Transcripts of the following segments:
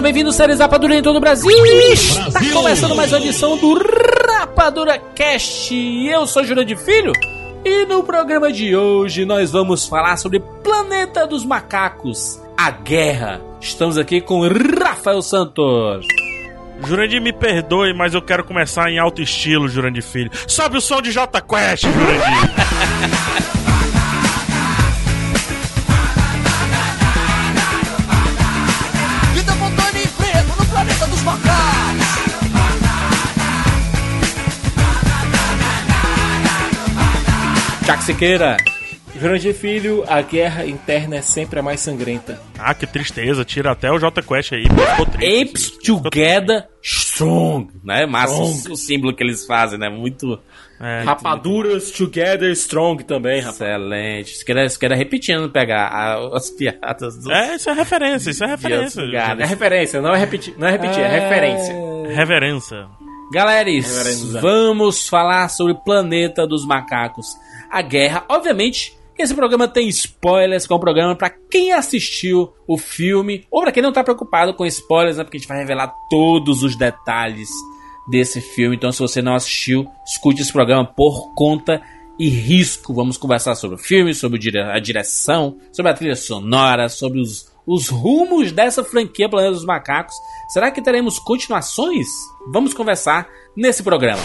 Seja bem-vindo, séries Rapadura em todo o Brasil. Está começando mais uma edição do Rapadura Cast. Eu sou Júlio de Filho e no programa de hoje nós vamos falar sobre Planeta dos Macacos, a Guerra. Estamos aqui com Rafael Santos. Jurandir, me perdoe, mas eu quero começar em alto estilo, Jurandir Filho. Sobe o som de J Quest, Jurandir. Siqueira. Jurandir Filho, a guerra interna é sempre a mais sangrenta. Ah, que tristeza. Tira até o J Quest aí. Ficou triste. Apes together strong, né? Massa strong. o símbolo que eles fazem, né? Muito... É, Rapaduras muito... together strong também, rapaz. Excelente. Isso quer, isso repetindo pegar a, as piadas do... É, isso é referência, isso é referência. É referência, não é repetir, não é repetir, é, é referência. Reverência. Galera, vamos falar sobre Planeta dos Macacos a guerra. Obviamente, esse programa tem spoilers, que é um programa para quem assistiu o filme, ou para quem não tá preocupado com spoilers, né? Porque a gente vai revelar todos os detalhes desse filme. Então, se você não assistiu, escute esse programa por conta e risco. Vamos conversar sobre o filme, sobre a direção, sobre a trilha sonora, sobre os, os rumos dessa franquia Planeta dos Macacos. Será que teremos continuações? Vamos conversar nesse programa.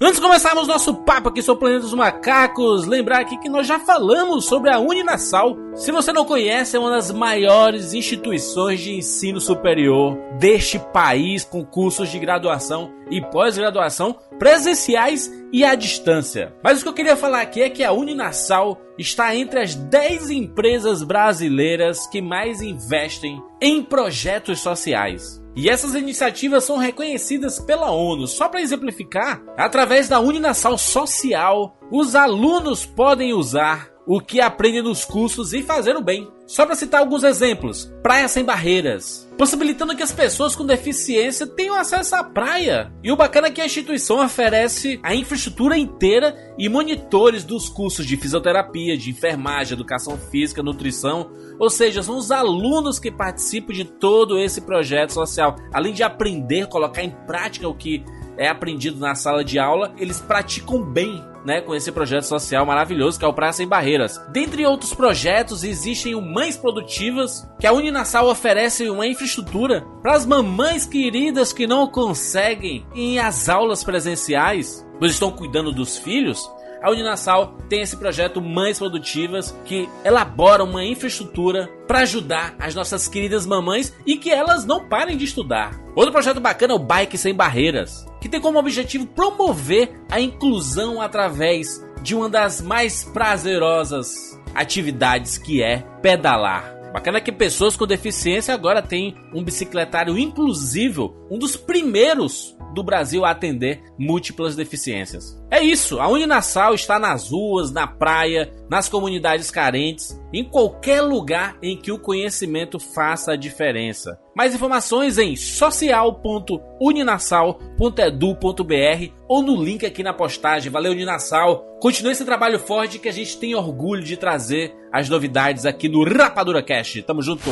Antes de começarmos nosso papo aqui sobre o Planeta dos Macacos, lembrar aqui que nós já falamos sobre a Uninasal. Se você não conhece, é uma das maiores instituições de ensino superior deste país, com cursos de graduação e pós-graduação presenciais e à distância. Mas o que eu queria falar aqui é que a Uninasal está entre as 10 empresas brasileiras que mais investem em projetos sociais. E essas iniciativas são reconhecidas pela ONU. Só para exemplificar, através da Uninasal Social, os alunos podem usar o que aprendem nos cursos e fazer o bem. Só para citar alguns exemplos: Praia Sem Barreiras, possibilitando que as pessoas com deficiência tenham acesso à praia. E o bacana é que a instituição oferece a infraestrutura inteira e monitores dos cursos de fisioterapia, de enfermagem, educação física, nutrição. Ou seja, são os alunos que participam de todo esse projeto social. Além de aprender, colocar em prática o que é aprendido na sala de aula, eles praticam bem né, com esse projeto social maravilhoso que é o Praia Sem Barreiras. Dentre outros projetos, existem o Mães Produtivas, que a Uninasal oferece uma infraestrutura para as mamães queridas que não conseguem ir às aulas presenciais, pois estão cuidando dos filhos a Uninasal tem esse projeto Mães Produtivas que elabora uma infraestrutura para ajudar as nossas queridas mamães e que elas não parem de estudar. Outro projeto bacana é o Bike Sem Barreiras, que tem como objetivo promover a inclusão através de uma das mais prazerosas atividades que é pedalar. Bacana que pessoas com deficiência agora têm um bicicletário inclusivo, um dos primeiros do Brasil a atender múltiplas deficiências. É isso, a Uninasal está nas ruas, na praia, nas comunidades carentes, em qualquer lugar em que o conhecimento faça a diferença. Mais informações em social.uninasal.edu.br ou no link aqui na postagem. Valeu, Uninasal! Continue esse trabalho forte que a gente tem orgulho de trazer as novidades aqui no Rapadura Cast. Tamo junto!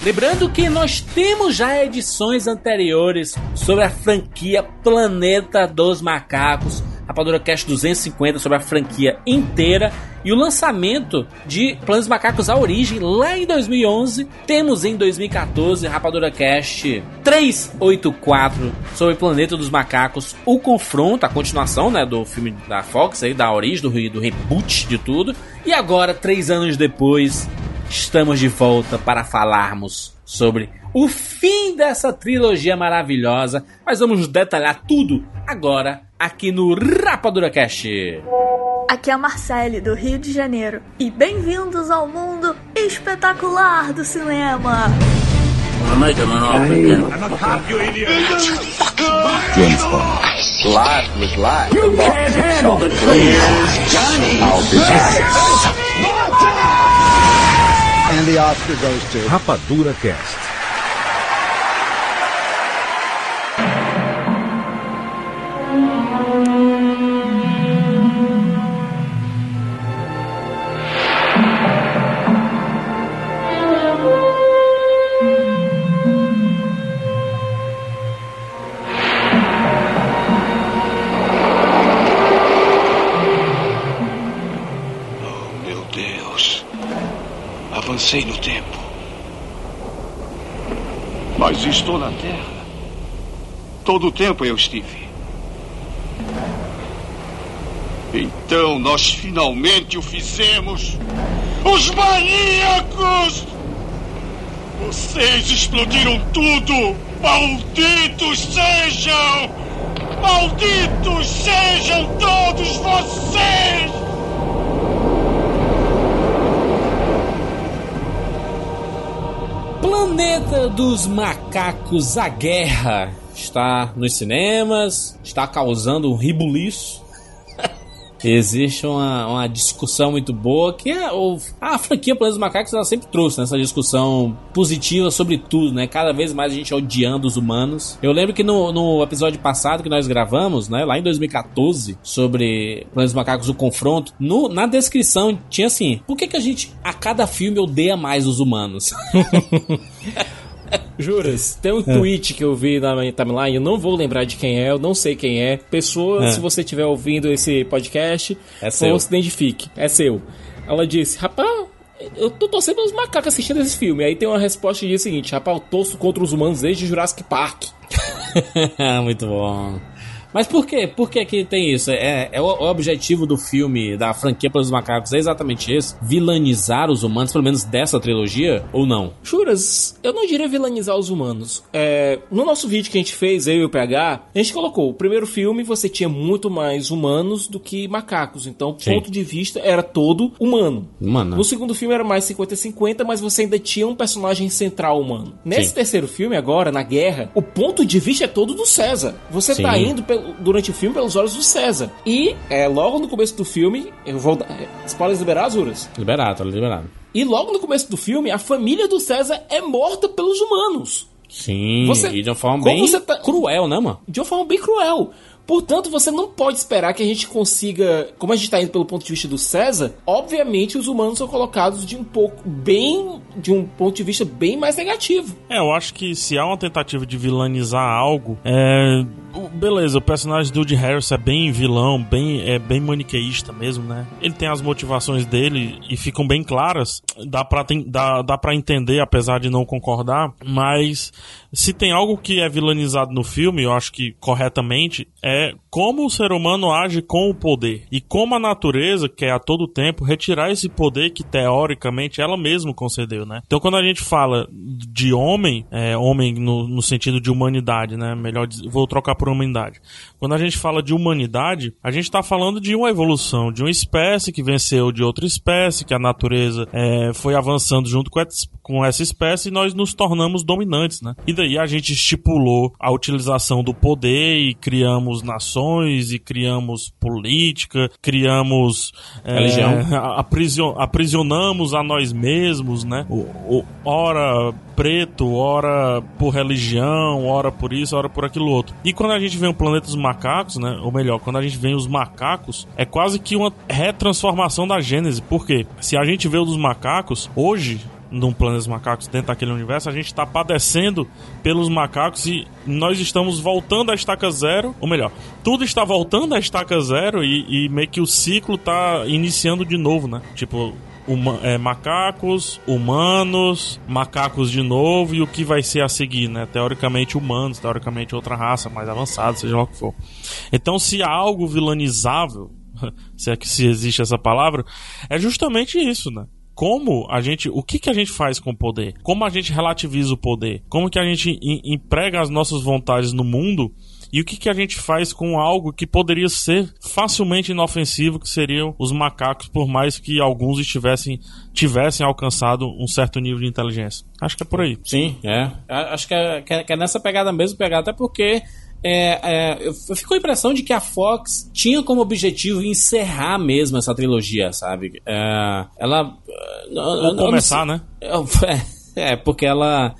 Lembrando que nós temos já edições anteriores sobre a franquia Planeta dos Macacos, Rapadura Cast 250 sobre a franquia inteira. e o lançamento de Planos Macacos A Origem lá em 2011. Temos em 2014 Rapadura Cast 384 sobre Planeta dos Macacos, o confronto, a continuação né, do filme da Fox, aí, da origem, do, do reboot de tudo. E agora, três anos depois, estamos de volta para falarmos sobre o fim dessa trilogia maravilhosa. Mas vamos detalhar tudo agora aqui no Rapadura Cast. Aqui é a Marcele, do Rio de Janeiro. E bem-vindos ao mundo espetacular do cinema! And the Oscar goes to Rapadura Cast. Avancei no tempo. Mas estou na Terra. Todo o tempo eu estive. Então nós finalmente o fizemos. Os maníacos! Vocês explodiram tudo! Malditos sejam! Malditos sejam todos vocês! Planeta dos Macacos, a guerra está nos cinemas, está causando um ribuliço. Existe uma, uma discussão muito boa que é o, a franquia Planeta dos Macacos ela sempre trouxe né, essa discussão positiva sobre tudo, né? Cada vez mais a gente odiando os humanos. Eu lembro que no, no episódio passado que nós gravamos, né, lá em 2014, sobre Planeta dos Macacos, o confronto, no, na descrição tinha assim: por que, que a gente a cada filme odeia mais os humanos? Juras, tem um tweet que eu vi na minha timeline, eu não vou lembrar de quem é, eu não sei quem é. Pessoa, É. se você estiver ouvindo esse podcast, É seu. se identifique, é seu. Ela disse, rapaz, eu tô torcendo pelos macacos assistindo esse filme. Aí tem uma resposta que diz o seguinte, rapaz, eu torço contra os humanos desde Jurassic Park. Muito bom. Mas por quê? Por que que tem isso? É, é o, o objetivo do filme, da franquia pelos macacos, é exatamente esse? Vilanizar os humanos, pelo menos dessa trilogia, ou não? Juras, eu não diria vilanizar os humanos. É, no nosso vídeo que a gente fez, eu e o PH, a gente colocou, o primeiro filme você tinha muito mais humanos do que macacos. Então, o ponto de vista era todo humano. Mano. No segundo filme era mais 50-50, mas você ainda tinha um personagem central humano. Nesse Sim. terceiro filme, agora, na guerra, o ponto de vista é todo do César. Você Sim. tá indo pelo- durante o filme pelos olhos do César. E é, logo no começo do filme, eu vou dar. é, Spoilers liberados, Juras? Liberado, tá liberado. E logo no começo do filme, a família do César é morta pelos humanos. Sim, Você- e de uma forma bem você tá- cruel, né, mano? De uma forma bem cruel. Portanto, você não pode esperar que a gente consiga. Como a gente tá indo pelo ponto de vista do César, obviamente os humanos são colocados de um pouco bem. de um ponto de vista bem mais negativo. É, eu acho que se há uma tentativa de vilanizar algo, é. Beleza, o personagem do Woody Harris é bem vilão, bem, é bem maniqueísta mesmo, né? Ele tem as motivações dele e ficam bem claras. Dá ten- dá, dá pra entender, apesar de não concordar. Mas se tem algo que é vilanizado no filme, eu acho que corretamente, é como o ser humano age com o poder. E como a natureza quer a todo tempo retirar esse poder que teoricamente ela mesma concedeu, né? Então quando a gente fala de homem, é, homem no, no sentido de humanidade, né? Melhor diz- vou trocar por humanidade. Quando a gente fala de humanidade, a gente está falando de uma evolução, de uma espécie que venceu de outra espécie, que a natureza é, foi avançando junto com, com essa espécie e nós nos tornamos dominantes, né? E daí a gente estipulou a utilização do poder e criamos nações e criamos política, criamos é, Religião. aprisiona- aprisionamos a nós mesmos, né? O, o- ora preto, ora por religião, ora por isso, ora por aquilo outro. E quando a gente vê o planeta dos macacos, né? Ou melhor, quando a gente vê os macacos, é quase que uma retransformação da Gênese. Por quê? Se a gente vê o dos macacos, hoje num planeta dos macacos dentro daquele universo, a gente está padecendo pelos macacos e nós estamos voltando à estaca zero, ou melhor, tudo está voltando à estaca zero e, e meio que o ciclo está iniciando de novo, né? Tipo, Uma, é, macacos, humanos, macacos de novo e o que vai ser a seguir, né? Teoricamente humanos, teoricamente outra raça mais avançada, seja lá o que for. Então, se há algo vilanizável, se é que se existe essa palavra, é justamente isso, né? Como a gente, o que que a gente faz com o poder? Como a gente relativiza o poder? Como que a gente emprega as nossas vontades no mundo? E o que, que a gente faz com algo que poderia ser facilmente inofensivo, que seriam os macacos, por mais que alguns estivessem tivessem alcançado um certo nível de inteligência? Acho que é por aí. Sim, é. Acho que é, que é nessa pegada mesmo, pegada até porque é, é, eu fico a impressão de que a Fox tinha como objetivo encerrar mesmo essa trilogia, sabe? É, ela. Ou começar, né? É, porque ela.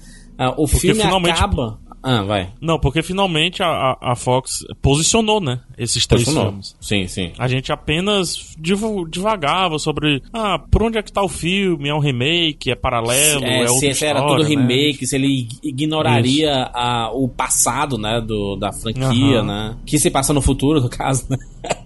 O porque filme acaba. Ah, vai. Não, porque finalmente a, a Fox posicionou, né? Esses três posicionou. filmes. Sim, sim. A gente apenas divagava sobre. Ah, por onde é que tá o filme? É um remake? É paralelo? É, é se história, era tudo né? remake, se ele ignoraria a, o passado, né? Do, da franquia, uhum. né? Que se passa no futuro, no caso, né?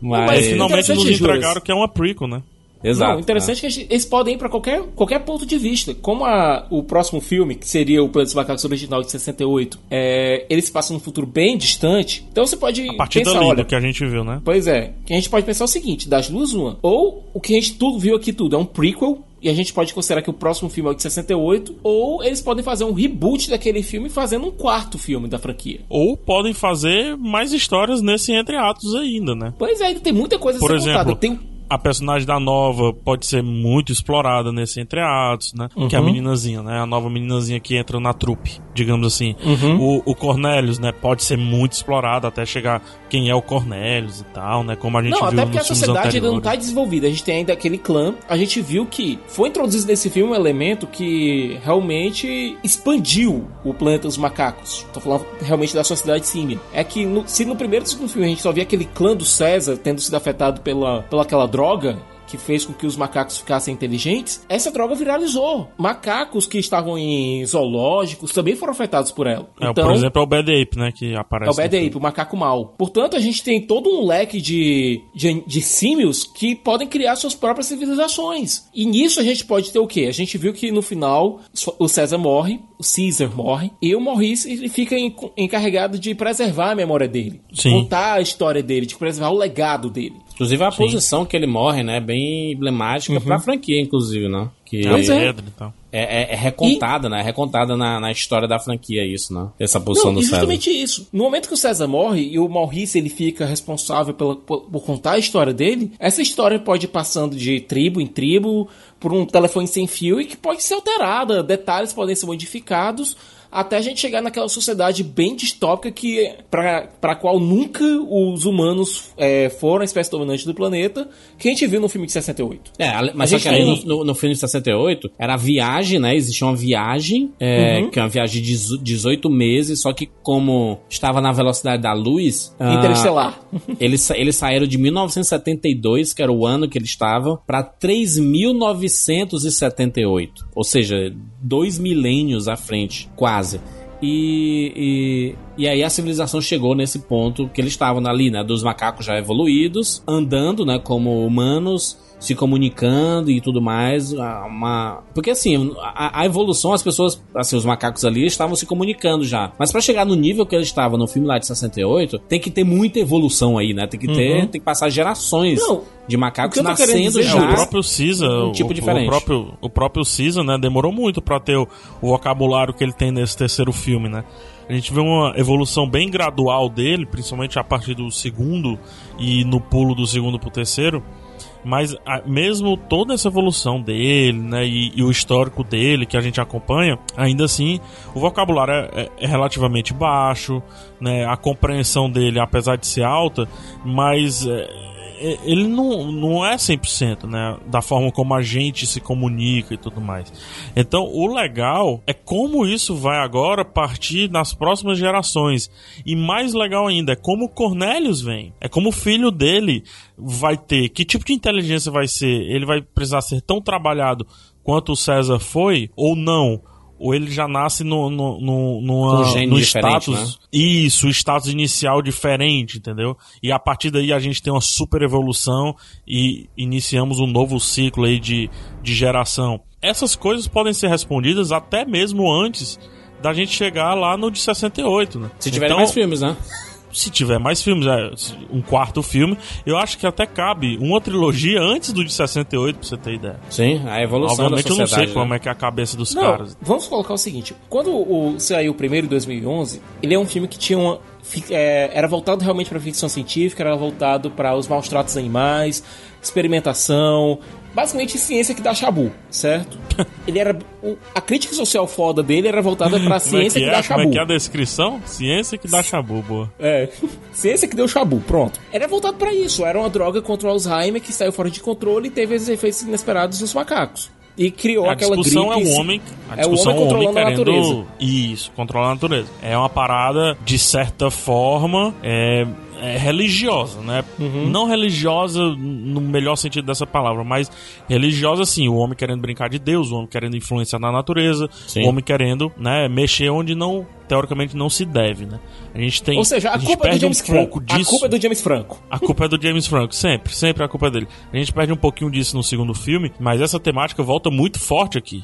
Mas, Mas finalmente nos entregaram que é uma prequel, né? Exato. Não, interessante é. que eles podem ir para qualquer, qualquer ponto de vista. Como a, o próximo filme, que seria o Planeta dos Macacos original de 68, é, ele se passa num futuro bem distante, então você pode a partir pensar, olha, que a gente viu, né? Pois é, que a gente pode pensar o seguinte, das duas uma, ou o que a gente tudo viu aqui tudo é um prequel, e a gente pode considerar que o próximo filme é o de 68, ou eles podem fazer um reboot daquele filme fazendo um quarto filme da franquia. Ou podem fazer mais histórias nesse entre atos ainda, né? Pois é, ainda tem muita coisa Por a ser exemplo, contada. Tem a personagem da nova pode ser muito explorada nesse entreatos, né? Uhum. Que é a meninazinha, né? A nova meninazinha que entra na trupe, digamos assim. Uhum. O, o Cornelius, né? Pode ser muito explorado até chegar quem é o Cornelius e tal, né? Como a gente não, viu até porque a sociedade ainda não tá desenvolvida. A gente tem ainda aquele clã. A gente viu que foi introduzido nesse filme um elemento que realmente expandiu o planeta dos macacos. Tô falando realmente da sociedade símia. É que no, se no primeiro e segundo filme a gente só via aquele clã do César tendo sido afetado pela, pela aquela droga droga que fez com que os macacos ficassem inteligentes, essa droga viralizou. Macacos que estavam em zoológicos também foram afetados por ela. É, então, por exemplo, é o Bad Ape, né, que aparece. É o Bad Ape, o macaco mau. Portanto, a gente tem todo um leque de, de, de símios que podem criar suas próprias civilizações. E nisso a gente pode ter o quê? A gente viu que no final o César morre, o Caesar morre, e o Maurice ele fica encarregado de preservar a memória dele. Sim. Contar a história dele, de preservar o legado dele. Inclusive a Sim. posição que ele morre, né? Bem emblemática uhum. pra franquia, inclusive, né? Que é. Então. É, é, é, recontada, e... né? É recontada na, na história da franquia isso, né? Essa posição Não, do César. justamente isso. No momento que o César morre e o Maurice ele fica responsável pela, por, por, contar a história dele, essa história pode ir passando de tribo em tribo por um telefone sem fio e que pode ser alterada. Detalhes podem ser modificados até a gente chegar naquela sociedade bem distópica que para a qual nunca os humanos é, foram a espécie dominante do planeta, que a gente viu no filme de 68. É, mas só que aí no, no, no, filme de 68 era a viagem, né? Existia uma viagem, é, uhum. que é uma viagem de 18 meses, só que como estava na velocidade da luz... Ah, Interestelar. Ah, eles, eles saíram de 1972, que era o ano que eles estavam, para 3.978. Ou seja, dois milênios à frente, quase. E, e, e, aí a civilização chegou nesse ponto que eles estavam ali, né? Dos macacos já evoluídos, andando, né? Como humanos, se comunicando e tudo mais. Uma... Porque assim, a, a, evolução, as pessoas, assim, os macacos ali estavam se comunicando já. Mas para chegar no nível que eles estavam no filme lá de 68, tem que ter muita evolução aí, né? Tem que ter, uhum. tem que passar gerações. Não de macacos nascendo já. É, o próprio Cisa, um tipo o, diferente. O próprio, o próprio Cisa, né, demorou muito para ter o, o, vocabulário que ele tem nesse terceiro filme, né? A gente vê uma evolução bem gradual dele, principalmente a partir do segundo e no pulo do segundo pro terceiro. Mas a, mesmo toda essa evolução dele, né, e, e, o histórico dele que a gente acompanha, ainda assim o vocabulário é, é, é relativamente baixo, né, a compreensão dele, apesar de ser alta, mas é, ele não, não é 100%, né? Da forma como a gente se comunica e tudo mais. Então, o legal é como isso vai agora partir nas próximas gerações. E mais legal ainda é como o Cornelius vem. É como o filho dele vai ter. Que tipo de inteligência vai ser? Ele vai precisar ser tão trabalhado quanto o César foi, ou não. Ou ele já nasce no, no, no, numa- Um no status. né? Isso, o status inicial diferente, entendeu? E a partir daí a gente tem uma super evolução e iniciamos um novo ciclo aí de, de geração. Essas coisas podem ser respondidas até mesmo antes da gente chegar lá no de 68, né? Se tiverem Então, mais filmes, né? Se tiver mais filmes, é, um quarto filme, eu acho que até cabe uma trilogia antes do de 68, pra você ter ideia. Sim, a evolução Obviamente da eu não sociedade. sei como né? é que é a cabeça dos Não, caras. vamos colocar o seguinte: quando o saiu o primeiro em 2011, ele é um filme que tinha uma. É, era voltado realmente para ficção científica, era voltado para os maus tratos animais, experimentação, basicamente ciência que dá chabu, certo? Ele era o- a crítica social foda dele era voltada para é ciência que que, é? dá Como é chabu. que é a descrição? Ciência que dá chabu, boa. É, ciência que deu chabu, pronto. Era voltado pra isso, era uma droga contra o Alzheimer que saiu fora de controle e teve os efeitos inesperados nos macacos. E criou A aquela discussão é gripe. o homem, a é o discussão homem é o homem controlando a querendo natureza. isso, controlar a natureza. É uma parada de certa forma é, é religiosa, né? Uhum. Não religiosa no melhor sentido dessa palavra, mas religiosa sim, o homem querendo brincar de Deus, o homem querendo influenciar na natureza, Sim. o homem querendo, né, mexer onde não teoricamente não se deve, né? A gente tem Ou seja, a, gente culpa é do James um Franco. disso. A culpa é do James Franco. A culpa é do James Franco, sempre, sempre a culpa é dele. A gente perde um pouquinho disso no segundo filme, mas essa temática volta muito forte aqui.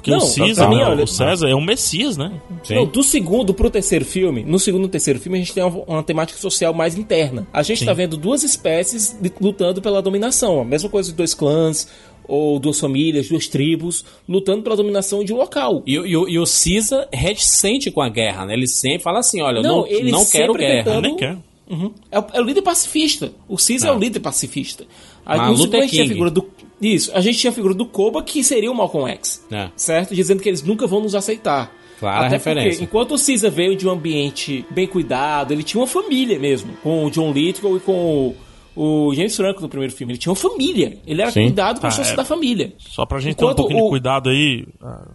Porque Não, o mim, né, olha- o César é um messias, né? Não, do segundo pro terceiro filme, no segundo e terceiro filme, a gente tem uma, uma temática social mais interna. A gente tá vendo duas espécies de- lutando pela dominação. A mesma coisa de dois clãs, ou duas famílias, duas tribos, lutando pela dominação de um local. E, o- e, e o Caesar reticente com a guerra, né? Ele sempre fala assim, olha, eu não, Não, ele não quero guerra. tentando- Nem quer. Uhum. É, o, é o líder pacifista. O Caesar é, É. o líder pacifista. Mas segundo a gente tinha a King. figura do. Isso, a gente tinha a figura do Koba, que seria o Malcolm X. É. Certo? Dizendo que eles nunca vão nos aceitar. Clara Até referência. porque, enquanto o Caesar veio de um ambiente bem cuidado, ele tinha uma família mesmo, com o John Lithgow e com o, o James Franco no primeiro filme. Ele tinha uma família. Ele era Sim. cuidado como Ah, é. da família. Só pra gente ter um Enquanto pouquinho o- de cuidado aí,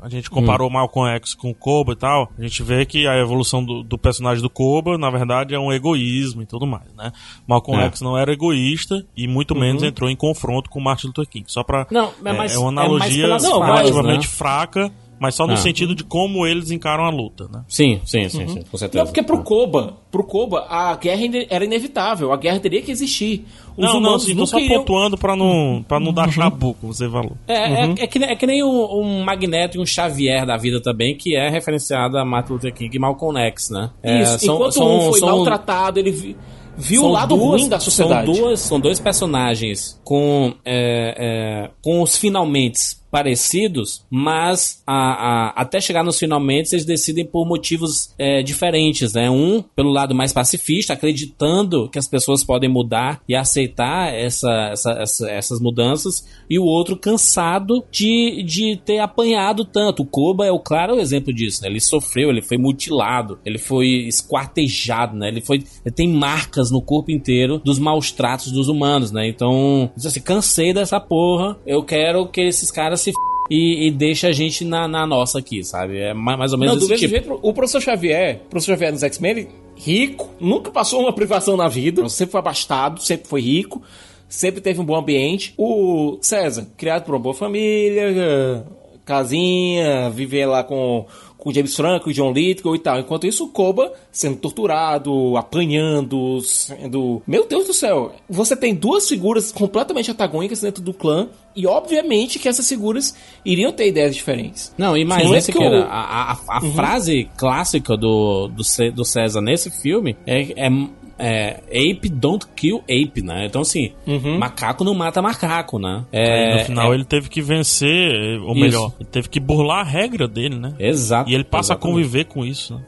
a- gente comparou o Malcolm X com o Koba e tal, a gente vê que a evolução do, do personagem do Koba, na verdade, é um egoísmo e tudo mais, né? Malcolm É. X não era egoísta e muito menos entrou em confronto com Martin Luther King. Só pra... Não, é é, mais- é uma é mais analogia falas, relativamente né? fraca, mas só no É. sentido de como eles encaram a luta, né? Sim, sim, sim, sim, com certeza. Não, porque pro Koba, pro Koba, a guerra era inevitável, a guerra teria que existir. Os não, não, humanos tô nunca só iriam... pontuando pra não, pra não dar chabu, como você falou. É, é, é que, nem- é que nem um, um Magneto e um Xavier da vida também, que é referenciado a Martin Luther King e Malcolm X, né? É, Isso, são- enquanto são- um foi são- maltratado, ele vi- viu são o lado duas- ruim da sociedade. São, duas, são dois personagens com, é, é, com os finalmente parecidos, mas a, a- até chegar nos finalmente eles decidem por motivos é, diferentes, né? Um pelo lado mais pacifista, acreditando que as pessoas podem mudar e aceitar essa, essa- essa- essas mudanças, e o outro cansado de, de ter apanhado tanto. O Koba é o claro exemplo disso, né? Ele sofreu, ele foi mutilado, ele foi esquartejado, né? Ele foi, ele tem marcas no corpo inteiro dos maus tratos dos humanos, né? Então, diz assim, cansei dessa porra, eu quero que esses caras se f... e, e deixa a gente na, na nossa aqui, sabe? É ma- mais ou menos Não, do mesmo tipo. jeito, o professor Xavier, o professor Xavier nos X-Men, rico, nunca passou uma privação na vida, sempre foi abastado, sempre foi rico, sempre teve um bom ambiente. O César, criado por uma boa família, casinha, viver lá com com James Franco, John Lithgow e tal. Enquanto isso, o Koba sendo torturado, apanhando, sendo... Meu Deus do céu! Você tem duas figuras completamente antagônicas dentro do clã e, obviamente, que essas figuras iriam ter ideias diferentes. Não, e mais nesse que que era, a, a, a frase clássica do, do, do César nesse filme é, é, é Ape don't kill ape, né? Então, assim, macaco não mata macaco, né? É, no final é- ele teve que vencer, ou Isso. melhor, ele teve que burlar a regra dele, né? Exato. E ele passa a exatamente. conviver com isso, né?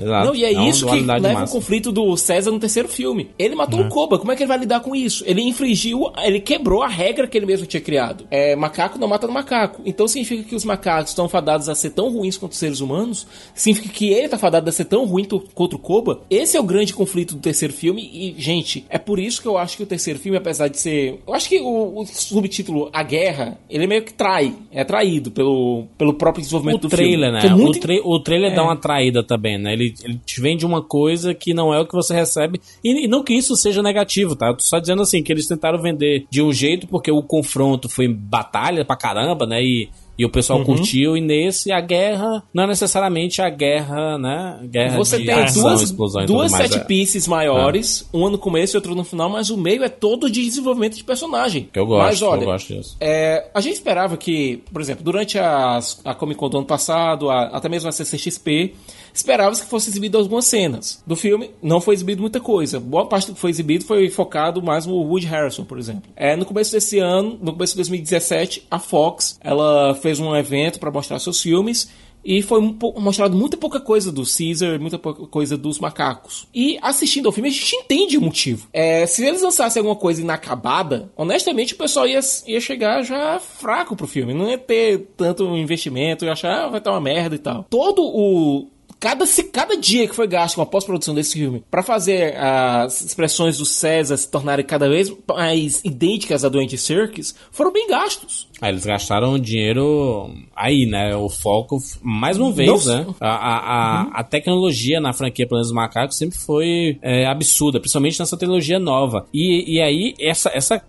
Exato. Não, e é, uma isso que leva o massa. conflito do César no terceiro filme. Ele matou o Koba, como é que ele vai lidar com isso? Ele infringiu, ele quebrou a regra que ele mesmo tinha criado. É, macaco não mata no macaco. Então significa que os macacos estão fadados a ser tão ruins quanto os seres humanos? Significa que ele tá fadado a ser tão ruim contra o Koba? Esse é o grande conflito do terceiro filme e, gente, é por isso que eu acho que o terceiro filme, apesar de ser... Eu acho que o, o subtítulo A Guerra, ele meio que trai, é traído pelo, pelo próprio desenvolvimento O do trailer, filme. né? É muito O, tra- o trailer dá uma traída também, né? Ele, ele te vende uma coisa que não é o que você recebe. E, e não que isso seja negativo, tá? Eu tô só dizendo assim, que eles tentaram vender de um jeito porque o confronto foi batalha pra caramba, né? E, E o pessoal Uhum. curtiu, e nesse a guerra não é necessariamente a guerra, né? Guerra Você de tem ação, duas, explosão e duas mais. set é. pieces maiores, uma no começo e outra no final, mas o meio é todo de desenvolvimento de personagem. Que eu gosto, mas, olha, eu gosto disso. É, a gente esperava que, por exemplo, durante as- a Comic Con do ano passado, a- até mesmo a CCXP, esperava-se que fosse exibido algumas cenas do filme. Não foi exibido muita coisa. Boa parte do que foi exibido foi focado mais no Woody Harrison, por exemplo. É, no começo desse ano, no começo de 2017, a Fox ela fez um evento para mostrar seus filmes. E foi mostrado muita pouca coisa do Caesar, muita pouca coisa dos macacos. E assistindo ao filme, a gente entende o motivo. É, se eles lançassem alguma coisa inacabada, honestamente o pessoal ia, ia chegar já fraco pro filme. Não ia ter tanto investimento, ia achar ah, vai estar uma merda e tal. Todo o. Cada, se cada dia que foi gasto com a pós-produção desse filme para fazer as expressões do César se tornarem cada vez mais idênticas à do Andy Serkis foram bem gastos. Ah, eles gastaram dinheiro aí, né? O foco, mais uma vez, Não- né? A, a, a, a tecnologia na franquia Planos dos Macacos sempre foi é, absurda, principalmente nessa trilogia nova. E, e aí, essa, essa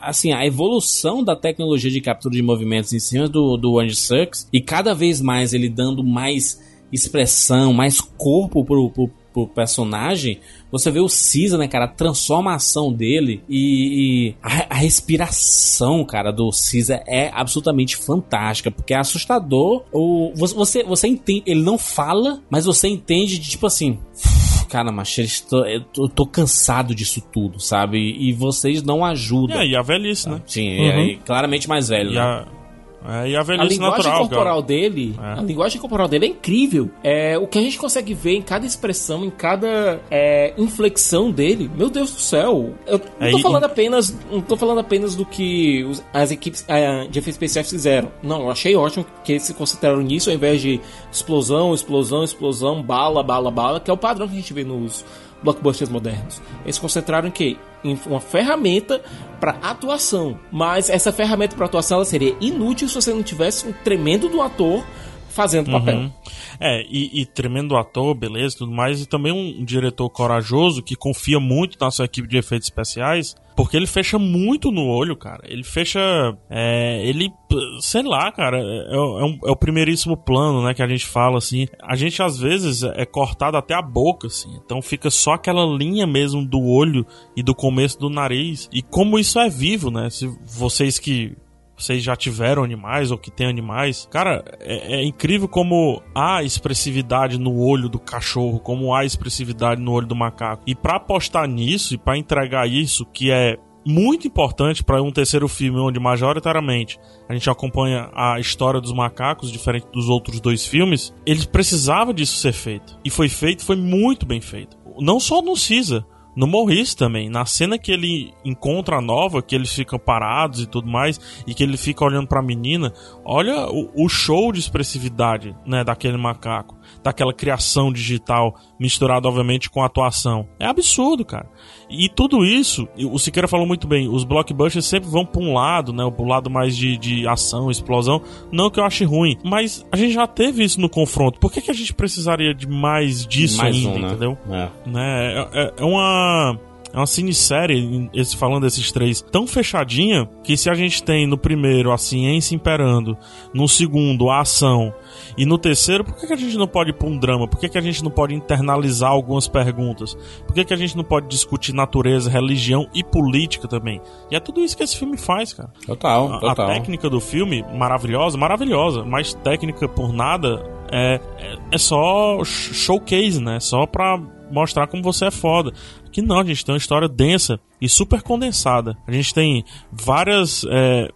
assim, a evolução da tecnologia de captura de movimentos em cima do, do Andy Serkis e cada vez mais ele dando mais expressão, mais corpo pro, pro, pro personagem, você vê o Caesar, né, cara, a transformação dele e, e a, a respiração, cara, do Caesar é absolutamente fantástica, porque é assustador. O, você, você, entende, ele não fala, mas você entende de tipo assim. Cara, mas eu tô, cansado disso tudo, sabe? E vocês não ajudam. É, e a velhice, né? Sim, e aí, claramente mais velho. E né? a, é, e a A velhice linguagem natural, corporal cara. dele, É. a linguagem corporal dele é incrível. É, o que a gente consegue ver em cada expressão, em cada é, inflexão dele, meu Deus do céu. Eu não É, tô falando apenas, não tô falando apenas do que os- as equipes é, de efeitos especiais fizeram. Não, eu achei ótimo que eles se concentraram nisso ao invés de explosão, explosão, explosão, bala, bala, bala, que é o padrão que a gente vê nos blockbusters modernos. Eles se concentraram em quê? Em uma ferramenta para atuação. Mas essa ferramenta para atuação ela seria inútil se você não tivesse um tremendo do ator fazendo papel. Uhum. É, e, e tremendo ator, beleza, tudo mais, e também um diretor corajoso que confia muito na sua equipe de efeitos especiais, porque ele fecha muito no olho, cara. Ele fecha. é, ele. Sei lá, cara. É, é um- é o primeiríssimo plano, né? Que a gente fala assim. A gente às vezes é cortado até a boca, assim. Então fica só aquela linha mesmo do olho e do começo do nariz. E como isso é vivo, né? Se vocês que vocês já tiveram animais ou que têm animais. Cara, é, é incrível como há expressividade no olho do cachorro, como há expressividade no olho do macaco. E pra apostar nisso e pra entregar isso, que é muito importante para um terceiro filme onde majoritariamente a gente acompanha a história dos macacos, diferente dos outros dois filmes, eles precisavam disso ser feito. E foi feito, foi muito bem feito. Não só no Caesar, no Morris também, na cena que ele encontra a nova, que eles ficam parados e tudo mais, e que ele fica olhando pra menina, olha o, o show de expressividade, né, daquele macaco, daquela criação digital, misturado obviamente com a atuação. É absurdo, cara. E tudo isso, o Siqueira falou muito bem, os blockbusters sempre vão pra um lado, né, pro lado mais de, de ação, explosão, não que eu ache ruim, mas a gente já teve isso no confronto, por que, que a gente precisaria de mais disso Mais ainda, um, né? entendeu? É. né? É, é- é uma. É uma cinesérie, esse, falando desses três, tão fechadinha que se a gente tem no primeiro a ciência imperando, no segundo a ação e no terceiro, por que, que a gente não pode ir pra um drama? Por que, que a gente não pode internalizar algumas perguntas? Por que, que a gente não pode discutir natureza, religião e política também? E é tudo isso que esse filme faz, cara. Total, A- A, total. técnica do filme, maravilhosa, maravilhosa, mas técnica por nada é, é, é só sh- showcase, né? Só pra mostrar como você é foda. Aqui não, a gente tem uma história densa e super condensada. A gente tem várias. é,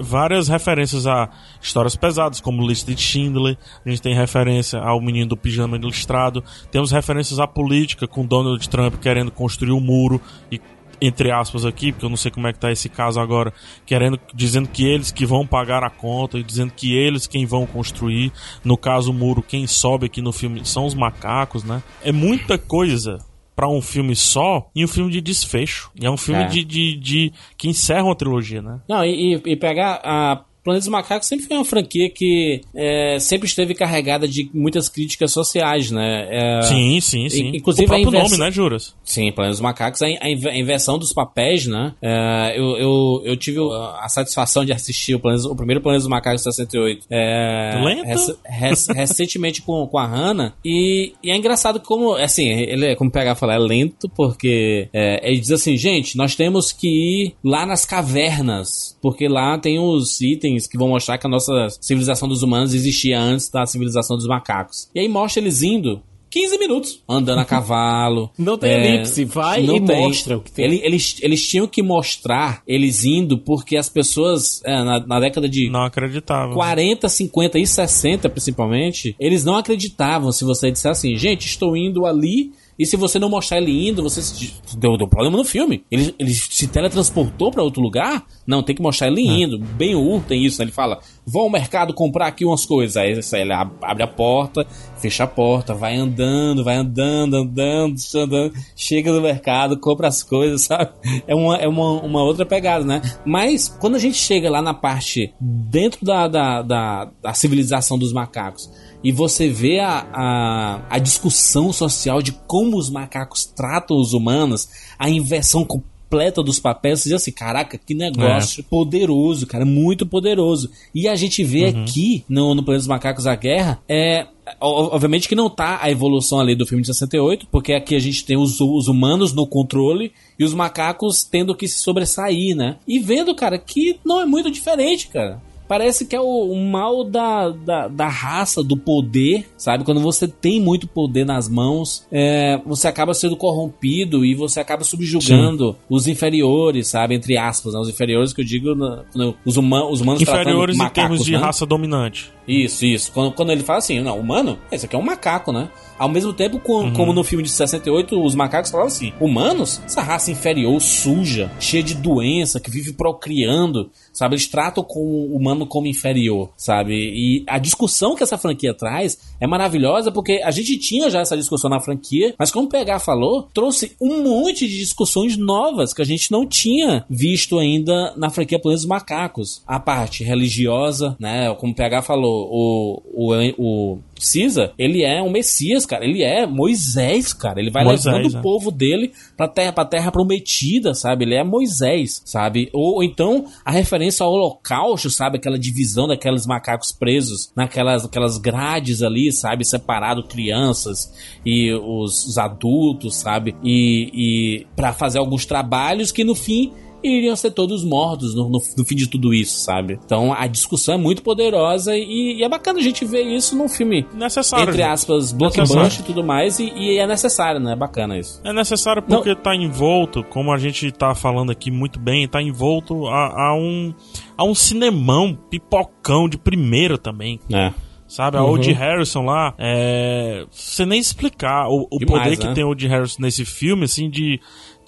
Várias referências a histórias pesadas, como Lista de Schindler. A gente tem referência ao menino do pijama ilustrado. Temos referências à política, com Donald Trump querendo construir o muro e entre aspas aqui, porque eu não sei como é que tá esse caso agora, querendo dizendo que eles que vão pagar a conta e dizendo que eles quem vão construir. No caso o muro, quem sobe aqui no filme são os macacos, né? É muita coisa pra um filme só e um filme de desfecho. E é um filme É. de, de, de- que encerra uma trilogia, né? Não, e- e pegar a Planeta dos Macacos sempre foi uma franquia que é, sempre esteve carregada de muitas críticas sociais, né? É, sim, sim, sim. Inclusive o próprio inversa... nome, né, Juras? Sim, Planeta dos Macacos, a, a inversão dos papéis, né? É, eu, eu, eu tive a satisfação de assistir o, Planeta, o primeiro Planeta dos Macacos 68 é, Lento? Rec, recentemente com, com a Hannah e, e, é engraçado como, assim, ele é, como pegar falar, é lento porque é, ele diz assim, gente, nós temos que ir lá nas cavernas, porque lá tem os itens que vão mostrar que a nossa civilização dos humanos existia antes da civilização dos macacos. E aí mostra eles indo 15 minutos andando a cavalo. Não tem é, elipse, vai e tem. mostra o que tem. Eles, eles, eles, tinham que mostrar eles indo porque as pessoas, é, na, na, década de. Não acreditavam. 40, 50 e 60, principalmente, eles não acreditavam se você dissesse assim, gente, estou indo ali e se você não mostrar ele indo, você se... deu, deu problema no filme. Ele, ele se teletransportou para outro lugar? Não, tem que mostrar ele é. indo. Bem o tem isso, né? Ele fala: vou ao mercado comprar aqui umas coisas. Aí ele abre a porta, fecha a porta, vai andando, vai andando, andando, andando, chega no mercado, compra as coisas, sabe? É uma, é uma, uma outra pegada, né? Mas quando a gente chega lá na parte dentro da, da, da, da civilização dos macacos e você vê a, a, a, discussão social de como os macacos tratam os humanos, a inversão completa dos papéis, você diz assim, caraca, que negócio é. poderoso, cara, muito poderoso. E a gente vê uhum. aqui, no, no Planeta dos Macacos a Guerra, é, obviamente que não tá a evolução ali do filme de 68, porque aqui a gente tem os, os, humanos no controle e os macacos tendo que se sobressair, né? E vendo, cara, que não é muito diferente, cara. Parece que é o, mal da, da, da, raça, do poder, sabe? Quando você tem muito poder nas mãos, é, você acaba sendo corrompido e você acaba subjugando Sim. os inferiores, sabe? Entre aspas, né? Os inferiores que eu digo, na, os, humanos os humanos Inferiores macacos, em termos de né? raça dominante. Isso, isso. Quando, quando ele fala assim, não, humano, esse aqui é um macaco, né? Ao mesmo tempo, com, uhum. como no filme de 68, os macacos falavam assim: humanos, essa raça inferior, suja, cheia de doença, que vive procriando, sabe? Eles tratam com o humano como inferior, sabe? E a discussão que essa franquia traz é maravilhosa porque a gente tinha já essa discussão na franquia, mas como o PH falou, trouxe um monte de discussões novas que a gente não tinha visto ainda na franquia Planos dos Macacos. A parte religiosa, né? Como o PH falou, o, o, o Cisa, ele é um Messias, cara. Ele é Moisés, cara. Ele vai Moisés, levando o povo dele pra terra, pra terra prometida, sabe? Ele é Moisés, sabe? Ou, ou, então a referência ao holocausto, sabe? Aquela divisão daqueles macacos presos naquelas aquelas grades ali, sabe? Separado crianças e os, os adultos, sabe? E, e para fazer alguns trabalhos que no fim e iriam ser todos mortos no, no, no, fim de tudo isso, sabe? Então a discussão é muito poderosa e, e é bacana a gente ver isso num filme, necessário, entre aspas, blockbuster e tudo mais, e, e, é necessário, né? É bacana isso. É necessário porque Não. tá envolto, como a gente tá falando aqui muito bem, tá envolto a, a um, a um cinemão pipocão de primeira também. É. Sabe, a uhum. Woody Harrison lá, é. Você nem explicar o, o Demais, poder né? que tem o Woody Harrison nesse filme, assim, de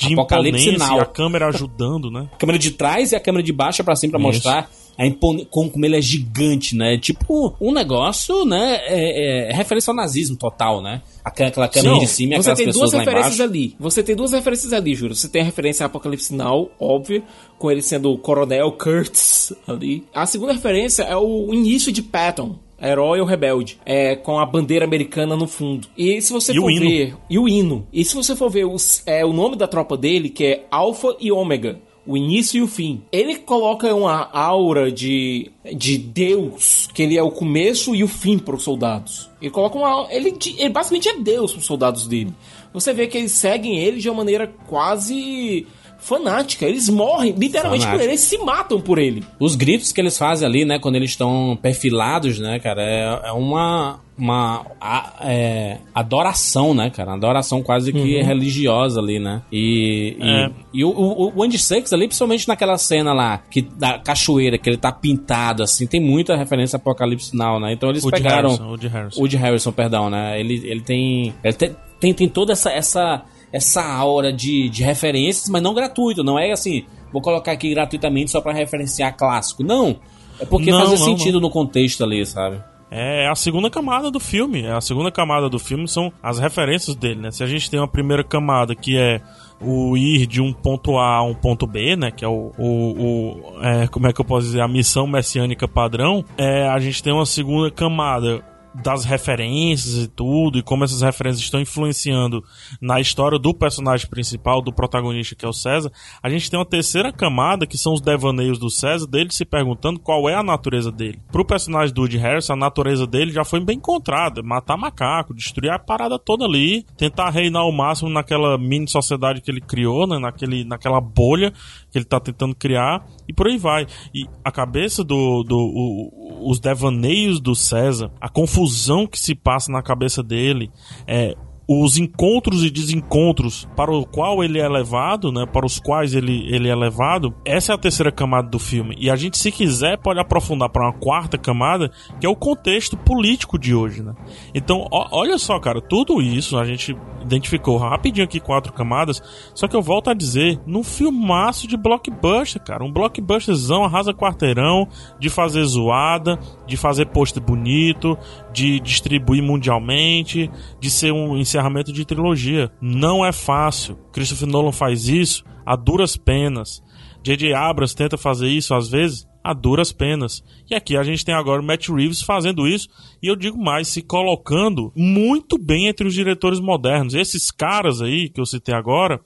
de Apocalipse imponência e a câmera ajudando, né? A câmera de trás e a câmera de baixo é pra cima pra Isso. mostrar a impone... como, como ele é gigante, né? Tipo, um negócio, né? É, é referência ao nazismo total, né? Aquela câmera Sim. de cima e Você tem duas referências ali. Você tem duas referências ali, juro. Você tem a referência a Apocalipse Now, óbvio, com ele sendo o Coronel Kurtz ali. A segunda referência é o início de Patton Herói ou Rebelde, é, com a bandeira americana no fundo. E se você e for ver. E o hino. E se você for ver os, é, o nome da tropa dele, que é Alpha e Ômega o início e o fim. Ele coloca uma aura de, de Deus, que ele é o começo e o fim para os soldados. Ele coloca uma. Ele, ele basicamente é Deus para os soldados dele. Você vê que eles seguem ele de uma maneira quase fanática. Eles morrem literalmente Fanático. por ele, eles se matam por ele. Os gritos que eles fazem ali, né, quando eles estão perfilados, né, cara, é, é uma uma a, é, adoração, né, cara? Adoração quase que uhum. religiosa ali, né? E, é. e, e, o, o, o Andy Serkis ali, principalmente naquela cena lá, que, da cachoeira, que ele tá pintado, assim, tem muita referência a Apocalipse Now, né? Então eles Woody pegaram... Harrison, Woody Harrison. Woody Harrison, perdão, né? Ele, ele tem... Ele tem, tem, tem toda essa... essa essa aura de, de referências, mas não gratuito, não é assim, vou colocar aqui gratuitamente só para referenciar clássico. Não. É porque não, faz sentido não. no contexto ali, sabe? É a segunda camada do filme. É a segunda camada do filme são as referências dele, né? Se a gente tem uma primeira camada que é o ir de um ponto A a um ponto B, né? Que é o, o, o é, como é que eu posso dizer, a missão messiânica padrão. É, a gente tem uma segunda camada das referências e tudo, e como essas referências estão influenciando na história do personagem principal, do protagonista que é o César, a gente tem uma terceira camada que são os devaneios do César, dele se perguntando qual é a natureza dele. Pro personagem do Woody Harris, a natureza dele já foi bem encontrada: matar macaco, destruir a parada toda ali, tentar reinar ao máximo naquela mini sociedade que ele criou, né, naquele, naquela bolha que ele tá tentando criar, e por aí vai. E a cabeça do. do o, os devaneios do César, a confusão que se passa na cabeça dele, é, os encontros e desencontros para o qual ele é levado, né, para os quais ele, ele é levado, essa é a terceira camada do filme. E a gente, se quiser, pode aprofundar para uma quarta camada, que é o contexto político de hoje, né? Então, ó, olha só, cara, tudo isso a gente identificou rapidinho aqui quatro camadas, só que eu volto a dizer, num filmaço de blockbuster, cara, um blockbusterzão arrasa quarteirão, de fazer zoada, de fazer post bonito, de distribuir mundialmente, de ser um encerramento de trilogia. Não é fácil. Christopher Nolan faz isso a duras penas. J.J. Abrams tenta fazer isso às vezes a duras penas. E aqui a gente tem agora o Matt Reeves fazendo isso, e eu digo mais, se colocando muito bem entre os diretores modernos. Esses caras aí que eu citei agora,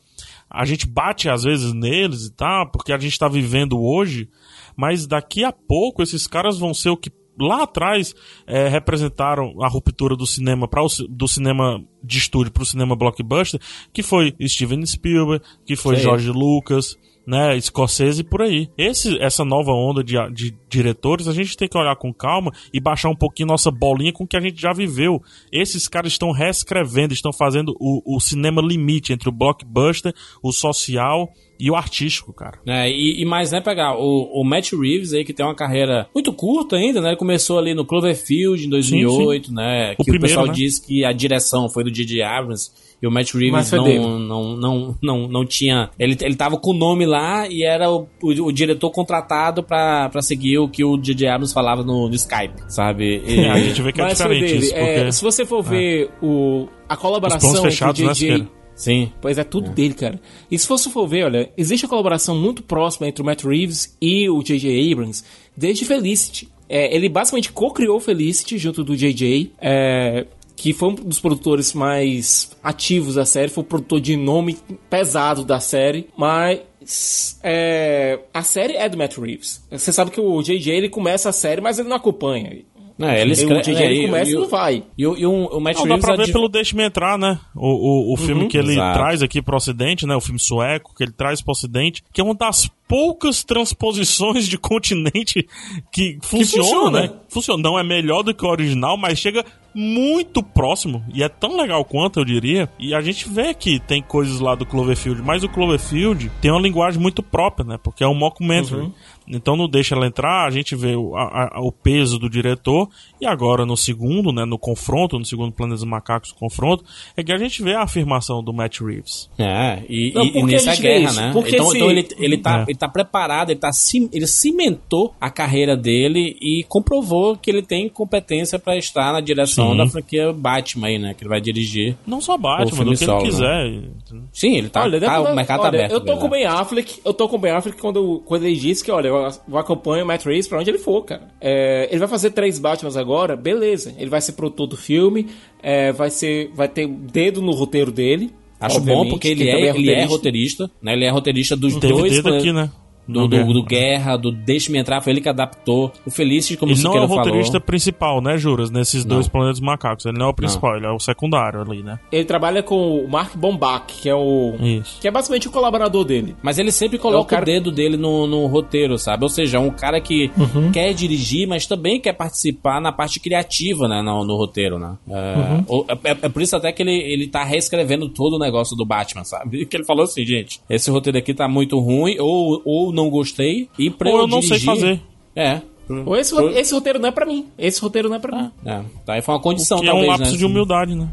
a gente bate às vezes neles e tal, porque a gente está vivendo hoje, mas daqui a pouco esses caras vão ser o que lá atrás é, representaram a ruptura do cinema para do cinema de estúdio para o cinema blockbuster, que foi Steven Spielberg, que foi Sim. George Lucas, né, escocese e por aí. Esse, essa nova onda de, de diretores, a gente tem que olhar com calma e baixar um pouquinho nossa bolinha com o que a gente já viveu. Esses caras estão reescrevendo, estão fazendo o, o cinema limite entre o blockbuster, o social e o artístico, cara. É, e, e mais, né, pegar o, o Matt Reeves aí, que tem uma carreira muito curta ainda, né? Ele começou ali no Cloverfield em 2008, sim, sim. né? O que primeiro, o pessoal né? diz que a direção foi do J.J. Abrams e o Matt Reeves não, não, não, não, não, tinha. Ele, ele tava com o nome lá e era o, o, o diretor contratado pra, pra seguir o que o J.J. Abrams falava no, no Skype, sabe? E, a gente vê que é diferente isso. Porque... É, se você for ver é. o, a colaboração fechados, entre o J.J. Né, Sim. Pois é tudo é. dele, cara. E se você for ver, olha, existe uma colaboração muito próxima entre o Matt Reeves e o J.J. Abrams desde Felicity. É, ele basicamente co-criou Felicity junto do J.J. É, que foi um dos produtores mais ativos da série, foi o produtor de nome pesado da série, mas é, a série é do Matt Reeves. Você sabe que o JJ ele começa a série, mas ele não acompanha. Não, ele escreve, o JJ é, ele começa e, não vai. E, o, e o, o Matt não, Reeves... Dá pra ver pelo Deixe-me Entrar, né? O, o, o filme uhum, que ele exato. traz aqui pro ocidente, né? O filme sueco que ele traz pro ocidente, que é uma das poucas transposições de continente que funcionam, funciona, né? Funciona. Não é melhor do que o original, mas chega muito próximo e é tão legal quanto eu diria. E a gente vê que tem coisas lá do Cloverfield, mas o Cloverfield tem uma linguagem muito própria, né? Porque é um mockumentary. Uhum. Então não deixa ela entrar, a gente vê o, a, o peso do diretor e agora no segundo, né, no confronto, no segundo Planeta dos Macacos confronto, é que a gente vê a afirmação do Matt Reeves. É, e, não, e, e nessa guerra, né? Porque então, então ele, ele, tá, é. ele tá preparado, ele, tá, ele cimentou a carreira dele e comprovou que ele tem competência para estar na direção Sim. da franquia Batman aí, né? Que ele vai dirigir. Não só Batman, do que solo, ele quiser. Né? Sim, ele tá, olha, tá o mercado tá olha, tá aberto. Eu tô com o Ben Affleck, eu tô com o Ben Affleck quando, quando ele disse que, olha, eu acompanho o Matt Reeves pra onde ele for, cara. É, ele vai fazer três Batmans agora, beleza. Ele vai ser produtor do filme, é, vai, ser, vai ter dedo no roteiro dele. Acho bom porque ele é, é, ele é roteirista, né? Ele é roteirista dos dois. Dedo aqui, né? Do, do, do, Guerra, do Deixe-me Entrar, foi ele que adaptou. O Feliz, como ele não é o roteirista falou. principal, né, Juras? Nesses não. dois Planetas Macacos. Ele não é o principal, não. ele é o secundário ali, né? Ele trabalha com o Mark Bombach, que é o. Isso. Que é basicamente o colaborador dele. Mas ele sempre coloca é o, cara... o, dedo dele no, no roteiro, sabe? Ou seja, um cara que uhum. quer dirigir, mas também quer participar na parte criativa, né? No, no roteiro, né? É, uhum. é, é, por isso até que ele, ele tá reescrevendo todo o negócio do Batman, sabe? Que ele falou assim, gente, esse roteiro aqui tá muito ruim, ou, ou não gostei. E pra Ou eu, eu não dirigir, sei fazer. É. Ou esse, esse roteiro não é pra mim. Esse roteiro não é pra mim. É. Tá, aí foi uma condição, que talvez, é um lápis né? de humildade, né?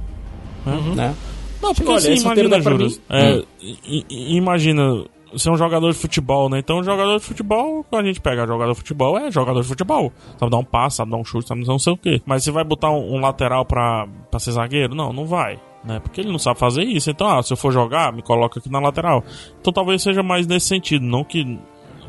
Uhum. É. Não, porque Olha, assim, imagina, é Juras, é, imagina, ser um jogador de futebol, né? Então, jogador de futebol, quando a gente pega jogador de futebol, é jogador de futebol. Sabe dar um passo, sabe dar um chute, sabe não sei o quê. Mas você vai botar um, um lateral pra, pra ser zagueiro? Não, não vai. né? Porque ele não sabe fazer isso. Então, ah, se eu for jogar, me coloca aqui na lateral. Então talvez seja mais nesse sentido, não que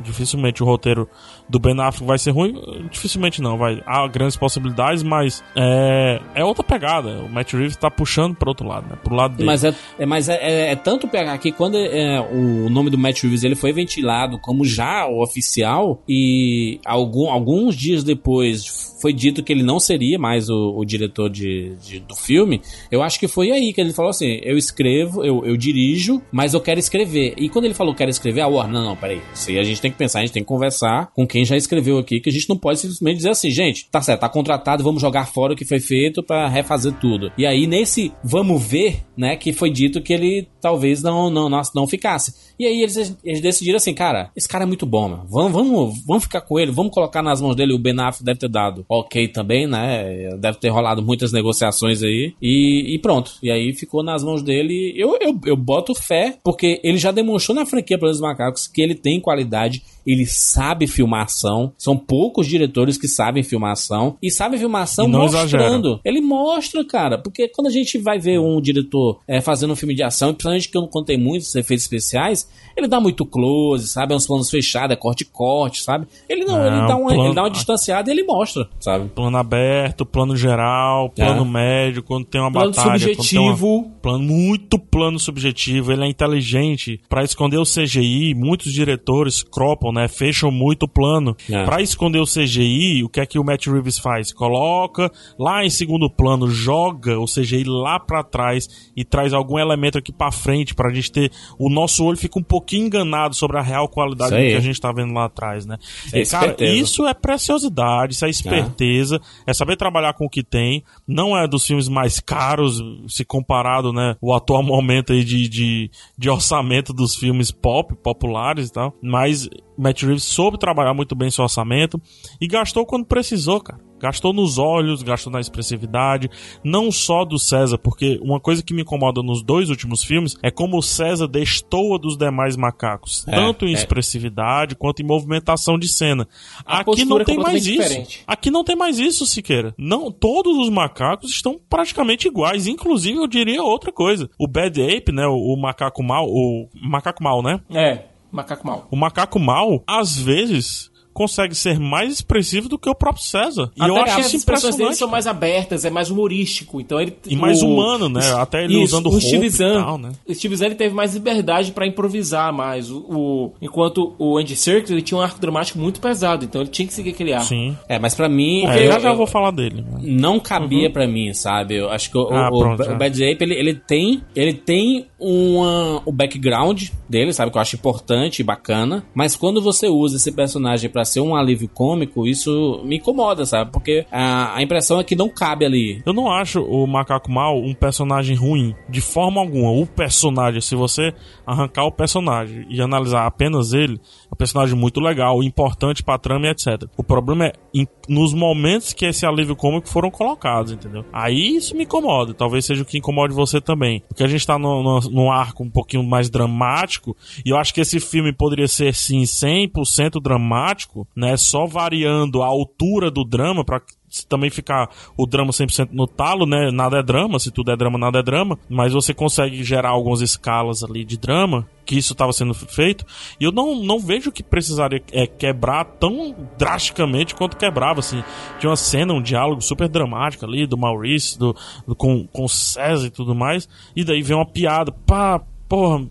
dificilmente o roteiro do Ben Affleck vai ser ruim, dificilmente não, vai. Há grandes possibilidades, mas é, é outra pegada. O Matt Reeves tá puxando pro outro lado, né? Pro lado dele. Mas é, é, mas é, é, é tanto pegar aqui quando é, o nome do Matt Reeves ele foi ventilado como já o oficial e algum, alguns dias depois foi dito que ele não seria mais o, o diretor de, de, do filme, eu acho que foi aí que ele falou assim: eu escrevo, eu, eu dirijo, mas eu quero escrever. E quando ele falou quero escrever, a Warner, não, não, peraí. Isso aí a gente tem que pensar, a gente tem que conversar com quem já escreveu aqui, que a gente não pode simplesmente dizer assim, gente, tá certo, tá contratado, vamos jogar fora o que foi feito para refazer tudo. E aí, nesse vamos ver, né, que foi dito que ele talvez não, não, não, não ficasse. E aí eles, eles decidiram assim, cara, esse cara é muito bom, mano. Vamos, vamos, vamos ficar com ele, vamos colocar nas mãos dele. O Ben deve ter dado ok também, né? Deve ter rolado muitas negociações aí. E, e pronto. E aí ficou nas mãos dele. Eu, eu, eu boto fé, porque ele já demonstrou na franquia Planos Macacos que ele tem qualidade ele sabe filmação. São poucos diretores que sabem filmação. E sabem filmação mostrando. Exagera. Ele mostra, cara. Porque quando a gente vai ver um diretor é, fazendo um filme de ação, principalmente que eu não contei muitos efeitos especiais, ele dá muito close, sabe? É uns planos fechados, é corte-corte, sabe? Ele não, não ele, dá uma, plano... ele dá uma distanciada e ele mostra, sabe? Plano aberto, plano geral, plano é. médio, quando tem uma plano batalha. Subjetivo. Uma... Plano muito plano subjetivo. Ele é inteligente para esconder o CGI. Muitos diretores cropam né? Fecham muito o plano. É. Para esconder o CGI, o que é que o Matt Reeves faz? Coloca lá em segundo plano, joga o CGI lá para trás e traz algum elemento aqui para frente para a gente ter o nosso olho fica um pouquinho enganado sobre a real qualidade do que a gente tá vendo lá atrás, né? É cara, isso é preciosidade, isso é esperteza, é. é saber trabalhar com o que tem. Não é dos filmes mais caros se comparado, né, o atual momento aí de, de, de orçamento dos filmes pop, populares e tal, mas Matt Reeves soube trabalhar muito bem seu orçamento e gastou quando precisou, cara. Gastou nos olhos, gastou na expressividade, não só do César, porque uma coisa que me incomoda nos dois últimos filmes é como o César destoa dos demais macacos, é, tanto em é. expressividade quanto em movimentação de cena. A Aqui não é tem mais isso. Aqui não tem mais isso, Siqueira. Não, todos os macacos estão praticamente iguais, inclusive eu diria outra coisa. O Bad Ape, né, o, o macaco mal, o macaco mal, né? É. Macaco mal. O macaco mal, às vezes, consegue ser mais expressivo do que o próprio César. E Até eu acho as expressões dele são mais abertas, é mais humorístico. Então ele e mais o, humano, né? Até ele isso, usando o Steve Zahn, tal, né? O Steve Zahn ele teve mais liberdade para improvisar mais. O, o, enquanto o Andy Serkis ele tinha um arco dramático muito pesado, então ele tinha que seguir aquele arco. Sim. É, mas para mim, é, eu, já já vou falar dele. Né? Não cabia uhum. para mim, sabe? Eu acho que o, ah, o, pronto, o, o Bad Ape ele, ele tem ele tem uma, o background dele, sabe? Que eu acho importante e bacana. Mas quando você usa esse personagem para ser um alívio cômico, isso me incomoda, sabe? Porque a, a impressão é que não cabe ali. Eu não acho o Macaco Mal um personagem ruim, de forma alguma. O personagem, se você arrancar o personagem e analisar apenas ele, é um personagem muito legal, importante pra trama e etc. O problema é em, nos momentos que esse alívio cômico foram colocados, entendeu? Aí isso me incomoda. Talvez seja o que incomode você também. Porque a gente tá num arco um pouquinho mais dramático, e eu acho que esse filme poderia ser, sim, 100% dramático, né? Só variando a altura do drama para também ficar o drama 100% no talo, né? Nada é drama, se tudo é drama, nada é drama. Mas você consegue gerar algumas escalas ali de drama, que isso estava sendo feito. E eu não, não vejo que precisaria é, quebrar tão drasticamente quanto quebrava, assim. Tinha uma cena, um diálogo super dramático ali do Maurício, do, do com, com o César e tudo mais. E daí vem uma piada, pá, porra.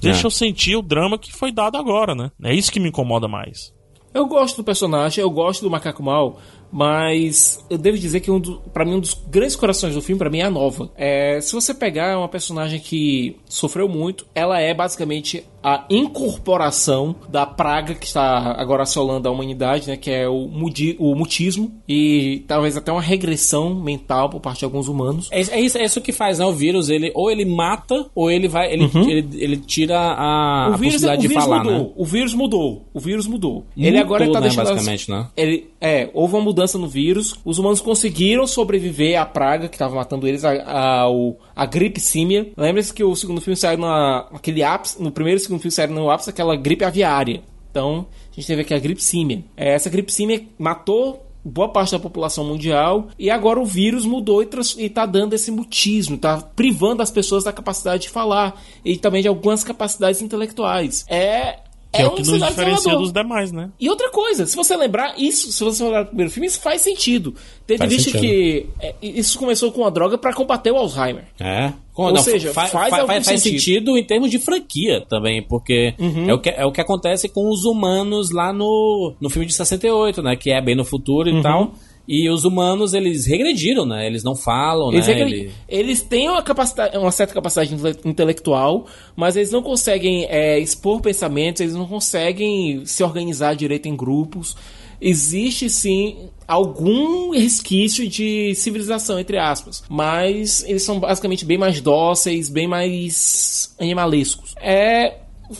Deixa é. eu sentir o drama que foi dado agora, né? É isso que me incomoda mais. Eu gosto do personagem, eu gosto do Macaco Mal, mas eu devo dizer que um para mim um dos grandes corações do filme para mim é a nova. É, se você pegar uma personagem que sofreu muito, ela é basicamente a incorporação da praga que está agora assolando a humanidade, né, que é o, mudi, o mutismo e talvez até uma regressão mental por parte de alguns humanos. É, é, isso, é isso que faz, né? O vírus, ele ou ele mata ou ele vai, ele, uhum. ele, ele, tira a, o vírus, a possibilidade o de falar, mudou, né? O vírus mudou, o vírus mudou. ele agora está né, deixando basicamente, as, né? Ele é, houve uma mudança no vírus, os humanos conseguiram sobreviver à praga que estava matando eles, a, a, a, a gripe símia. Lembra-se que o segundo filme saiu na, naquele ápice, no primeiro e segundo filme saiu no ápice aquela gripe aviária. Então, a gente teve aqui a gripe símia. É, essa gripe símia matou boa parte da população mundial e agora o vírus mudou e, trans, e tá dando esse mutismo, tá privando as pessoas da capacidade de falar e também de algumas capacidades intelectuais. É que é, é o que nos diferencia dos demais, né? E outra coisa, se você lembrar, isso, se você olhar o primeiro filme, isso faz sentido. Teve Faz visto que é, isso começou com a droga pra combater o Alzheimer. É. Ou seja, fa- faz fa- algum faz sentido. sentido em termos de franquia também, porque Uhum. é, o que, é o que acontece com os humanos lá no, no filme de 68, né? Que é bem no futuro e Uhum. tal. E os humanos, eles regrediram, né? Eles não falam, Eles, né? regre- Ele- eles têm uma, capacidade, uma certa capacidade intele- intelectual, mas eles não conseguem é, expor pensamentos, eles não conseguem se organizar direito em grupos. Existe sim algum resquício de civilização, entre aspas, mas eles são basicamente bem mais dóceis, bem mais animalescos. É.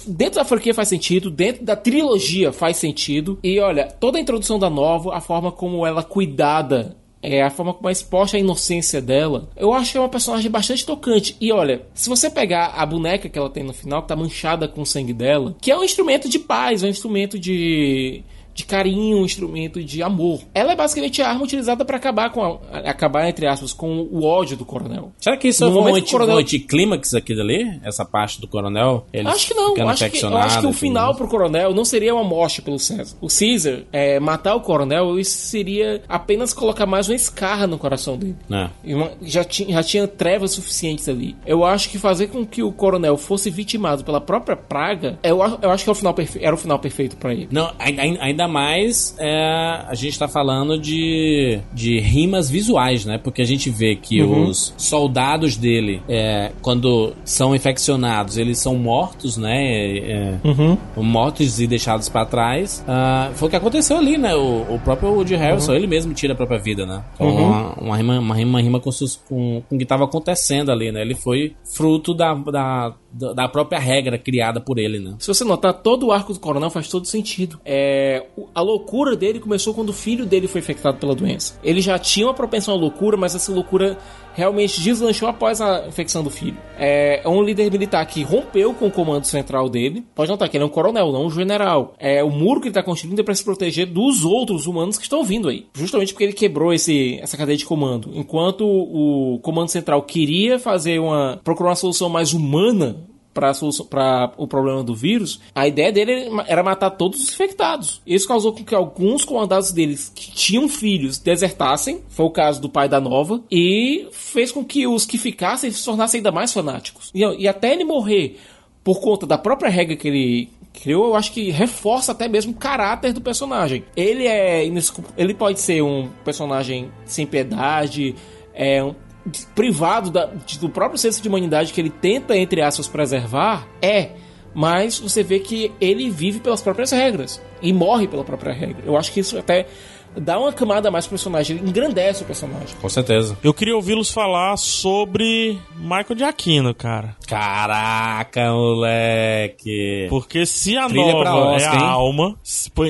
Dentro da franquia faz sentido, dentro da trilogia faz sentido. E olha, toda a introdução da nova, a forma como ela é cuidada é, a forma como é exposta a inocência dela, eu acho que é uma personagem bastante tocante. E olha, se você pegar a boneca que ela tem no final, que tá manchada com o sangue dela, que é um instrumento de paz, um instrumento de. De carinho, um instrumento de amor. Ela é basicamente a arma utilizada para acabar com a- acabar entre aspas com o ódio do coronel. Será que isso No é um anti- coronel- anticlímax aqui dali? Essa parte do coronel? Acho que não. Acho que, acho que o final mais? pro coronel não seria uma morte pelo César. O Caesar, é, matar o coronel, isso seria apenas colocar mais uma escarra no coração dele. É. Uma- já, tinha, já tinha trevas suficientes ali. Eu acho que fazer com que o coronel fosse vitimado pela própria praga, eu, eu acho que é o final perfe- era o final perfeito pra ele. Não, ai- ai- ainda mais é, a gente tá falando de, de rimas visuais, né? Porque a gente vê que Uhum. os soldados dele, é, quando são infeccionados, eles são mortos, né? É, Uhum. mortos e deixados pra trás. Ah, foi o que aconteceu ali, né? O, o próprio Woody Harrelson, ele mesmo tira a própria vida, né? Então, Uhum. uma, uma rima, uma rima, uma rima com, com, com o que tava acontecendo ali, né? Ele foi fruto da, da, da própria regra criada por ele, né? Se você notar, todo o arco do coronel faz todo sentido. É, a loucura dele começou quando o filho dele foi infectado pela doença. Ele já tinha uma propensão à loucura, mas essa loucura realmente deslanchou após a infecção do filho. É, é um líder militar que rompeu com o comando central dele. Pode notar que ele é um coronel, não um general. É o muro que ele está construindo é para se proteger dos outros humanos que estão vindo aí. Justamente porque ele quebrou esse, essa cadeia de comando. Enquanto o comando central queria fazer uma procurar uma solução mais humana para o problema do vírus, a ideia dele era matar todos os infectados. Isso causou com que alguns comandados deles que tinham filhos desertassem, foi o caso do pai da Nova, e fez com que os que ficassem se tornassem ainda mais fanáticos. E, e até ele morrer por conta da própria regra que ele criou, eu acho que reforça até mesmo o caráter do personagem. Ele é ele pode ser um personagem sem piedade, é um privado da- do próprio senso de humanidade que ele tenta, entre aspas, preservar, é. Mas você vê que ele vive pelas próprias regras e morre pela própria regra. Eu acho que isso até dá uma camada a mais pro personagem, ele engrandece o personagem. Com certeza. Eu queria ouvi-los falar sobre Michael Giacchino, cara. Caraca, moleque. Porque se a Trilha nova Oscar, é a hein? alma,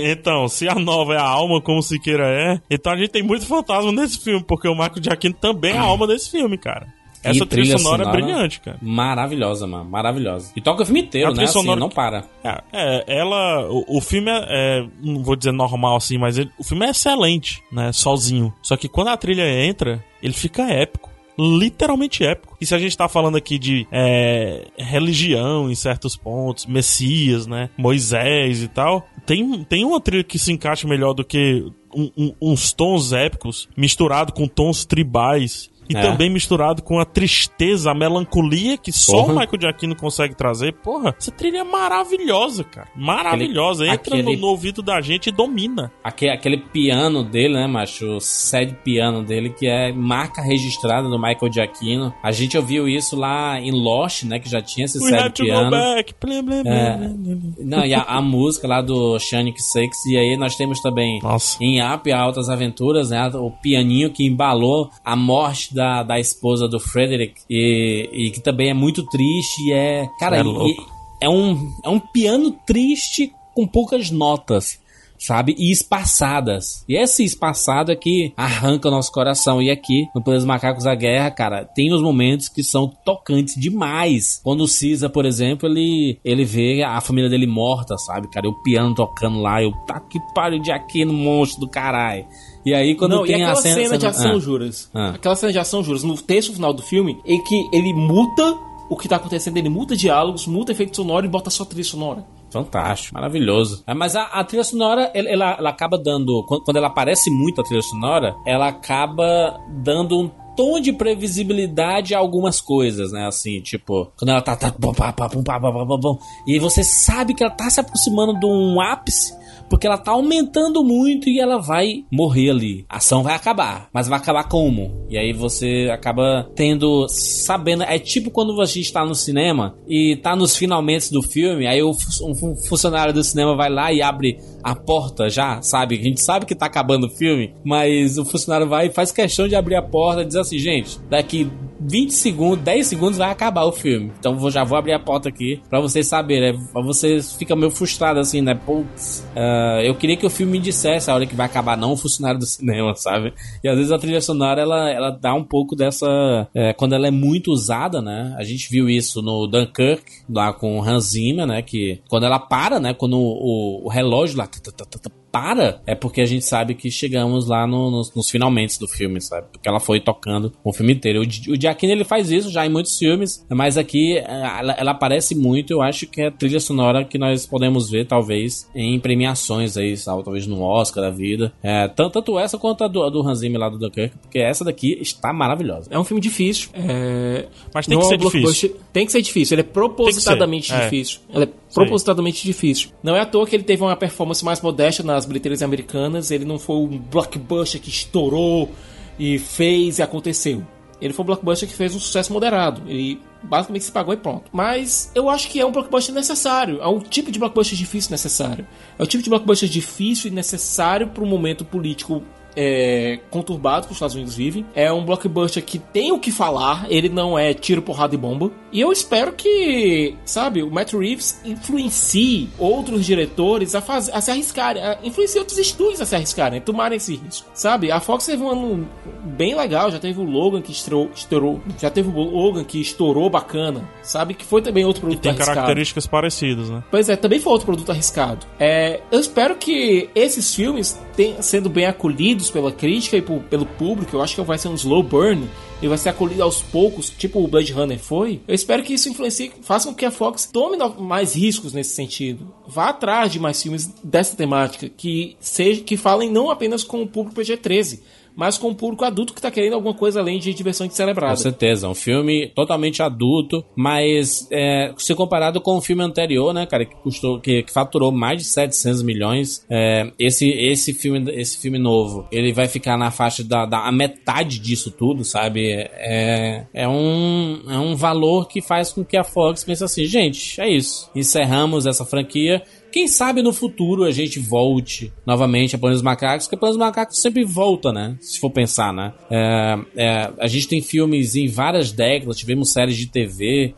então, se a nova é a alma, como Siqueira é, então a gente tem muito fantasma nesse filme, porque o Michael Giacchino também é a alma desse filme, cara. Essa E trilha, sonora, é brilhante, cara. Maravilhosa, mano. Maravilhosa. E toca o filme inteiro, A né? trilha Assim, sonora não para. É, é, ela. O, o filme é, é, Não vou dizer normal assim, mas ele- o filme é excelente, né? Sozinho. Só que quando a trilha entra, ele fica épico. Literalmente épico. E se a gente tá falando aqui de é, religião em certos pontos, Messias, né? Moisés e tal, tem, tem uma trilha que se encaixa melhor do que um- um- uns tons épicos misturado com tons tribais. E É. também misturado com a tristeza, a melancolia que só Porra. o Michael Giacchino consegue trazer. Porra, essa trilha é maravilhosa, cara. Maravilhosa. Entra aquele- no, no ouvido da gente e domina. Aquele, aquele piano dele, né, macho? O sad piano dele, que é marca registrada do Michael Giacchino. A gente ouviu isso lá em Lost, né? Que já tinha esse We sad piano. back. Blá, blá, blá, É. Não, e a, a música lá do Shanic Six. E aí nós temos também Nossa. em Up Altas Aventuras, né? O pianinho que embalou a morte da, da esposa do Frederick. E, e que também é muito triste. E é. Cara, É e- é um, é um piano triste com poucas notas. Sabe? E espaçadas. E esse espaçado é que arranca o nosso coração. E aqui, no Planos Macacos da Guerra, cara, tem os momentos que são tocantes demais. Quando o Cisa, por exemplo, ele, ele vê a família dele morta, sabe, cara? E o piano tocando lá. Eu, tá que pariu de aqui no monstro do caralho. E aí quando Não, tem e aquela a cena, de ação, ah. Juras. Ah. Aquela cena de ação, Juras, no texto final do filme, em que ele muta o que tá acontecendo, ele muta diálogos, muta efeito sonoro e bota só trilha sonora. Fantástico, maravilhoso. É, Mas a, a trilha sonora, ela, ela- acaba dando. Quando, ela aparece muito a trilha sonora, ela acaba dando um tom de previsibilidade a algumas coisas, né? Assim, tipo, quando ela tá. tá pum, pá, pá, pum, pá, pá, pá, pá, pum, e você sabe que ela tá se aproximando de um ápice. Porque ela tá aumentando muito e ela vai morrer ali. A ação vai acabar. Mas vai acabar como? E aí você acaba tendo. Sabendo. É tipo quando a gente tá no cinema e tá nos finalmente do filme. Aí o um fu- funcionário do cinema vai lá e abre a porta já, sabe? A gente sabe que tá acabando o filme. Mas o funcionário vai e faz questão de abrir a porta e dizer assim: gente, daqui 20 segundos, 10 segundos vai acabar o filme. Então vou, já vou abrir a porta aqui pra vocês saberem. né? Pra vocês fica meio frustrado assim, né? Putz, ah, eu queria que o filme me dissesse a hora que vai acabar, não o funcionário do cinema, sabe? E às vezes a trilha sonora ela, ela dá um pouco dessa. é, quando ela é muito usada, né? A gente viu isso no Dunkirk, lá com o Hans Zimmer, né? Que quando ela para, né? Quando o, o relógio lá. tá, tá, tá, para, é porque a gente sabe que chegamos lá no- nos, nos finalmente do filme, sabe? Porque ela foi tocando o filme inteiro. O, o Giacchino, ele faz isso já em muitos filmes, mas aqui eh, ela, ela aparece muito. Eu acho que é a trilha sonora que nós podemos ver, talvez, em premiações aí, sabe? talvez no Oscar da vida. É, tanto, tanto essa quanto a do, a do Hans Zimmer lá do Dunkirk, porque essa daqui está maravilhosa. É um filme difícil. É... Mas tem que é ser difícil. Tem que ser difícil. Ele é propositadamente é. difícil. Ele é propositadamente difícil. Não é à toa que ele teve uma performance mais modesta nas bilheterias americanas. Ele não foi um blockbuster que estourou e fez e aconteceu. Ele foi um blockbuster que fez um sucesso moderado. Ele basicamente se pagou e pronto. Mas eu acho que é um blockbuster necessário. É um tipo de blockbuster difícil necessário. É o tipo de blockbuster difícil e necessário para um momento político é, conturbado que os Estados Unidos vivem. É um blockbuster que tem o que falar, ele não é tiro, porrada e bomba. E eu espero que, sabe, o Matt Reeves influencie outros diretores a, fazer, a se arriscarem, a influencie outros estúdios a se arriscarem, a tomarem esse risco. Sabe, a Fox teve um ano bem legal, já teve o Logan que estourou, estourou já teve o Logan que estourou bacana, sabe, que foi também outro produto Tem arriscado. características parecidas, né? Pois é, também foi outro produto arriscado. É, eu espero que esses filmes tenham sendo bem acolhidos pela crítica e pelo público. Eu acho que vai ser um slow burn e vai ser acolhido aos poucos, tipo o Blade Runner foi. Eu espero que isso influencie, faça com que a Fox tome mais riscos nesse sentido. Vá atrás de mais filmes dessa temática que seja que falem não apenas com o público PG-13, mas com o público adulto que tá querendo alguma coisa além de diversão de Com celebrada. certeza, um filme totalmente adulto, mas é, se comparado com o filme anterior, né, cara, que custou, que, que faturou mais de 700 milhões, é, esse, esse filme, esse filme novo, ele vai ficar na faixa da, da metade disso tudo, sabe? É, é um, é um valor que faz com que a Fox pense assim, gente, é isso, encerramos essa franquia. Quem sabe no futuro a gente volte novamente a Planos dos Macacos, porque Planos dos Macacos sempre volta, né? Se for pensar, né? É, é, a gente tem filmes em várias décadas, tivemos séries de TV.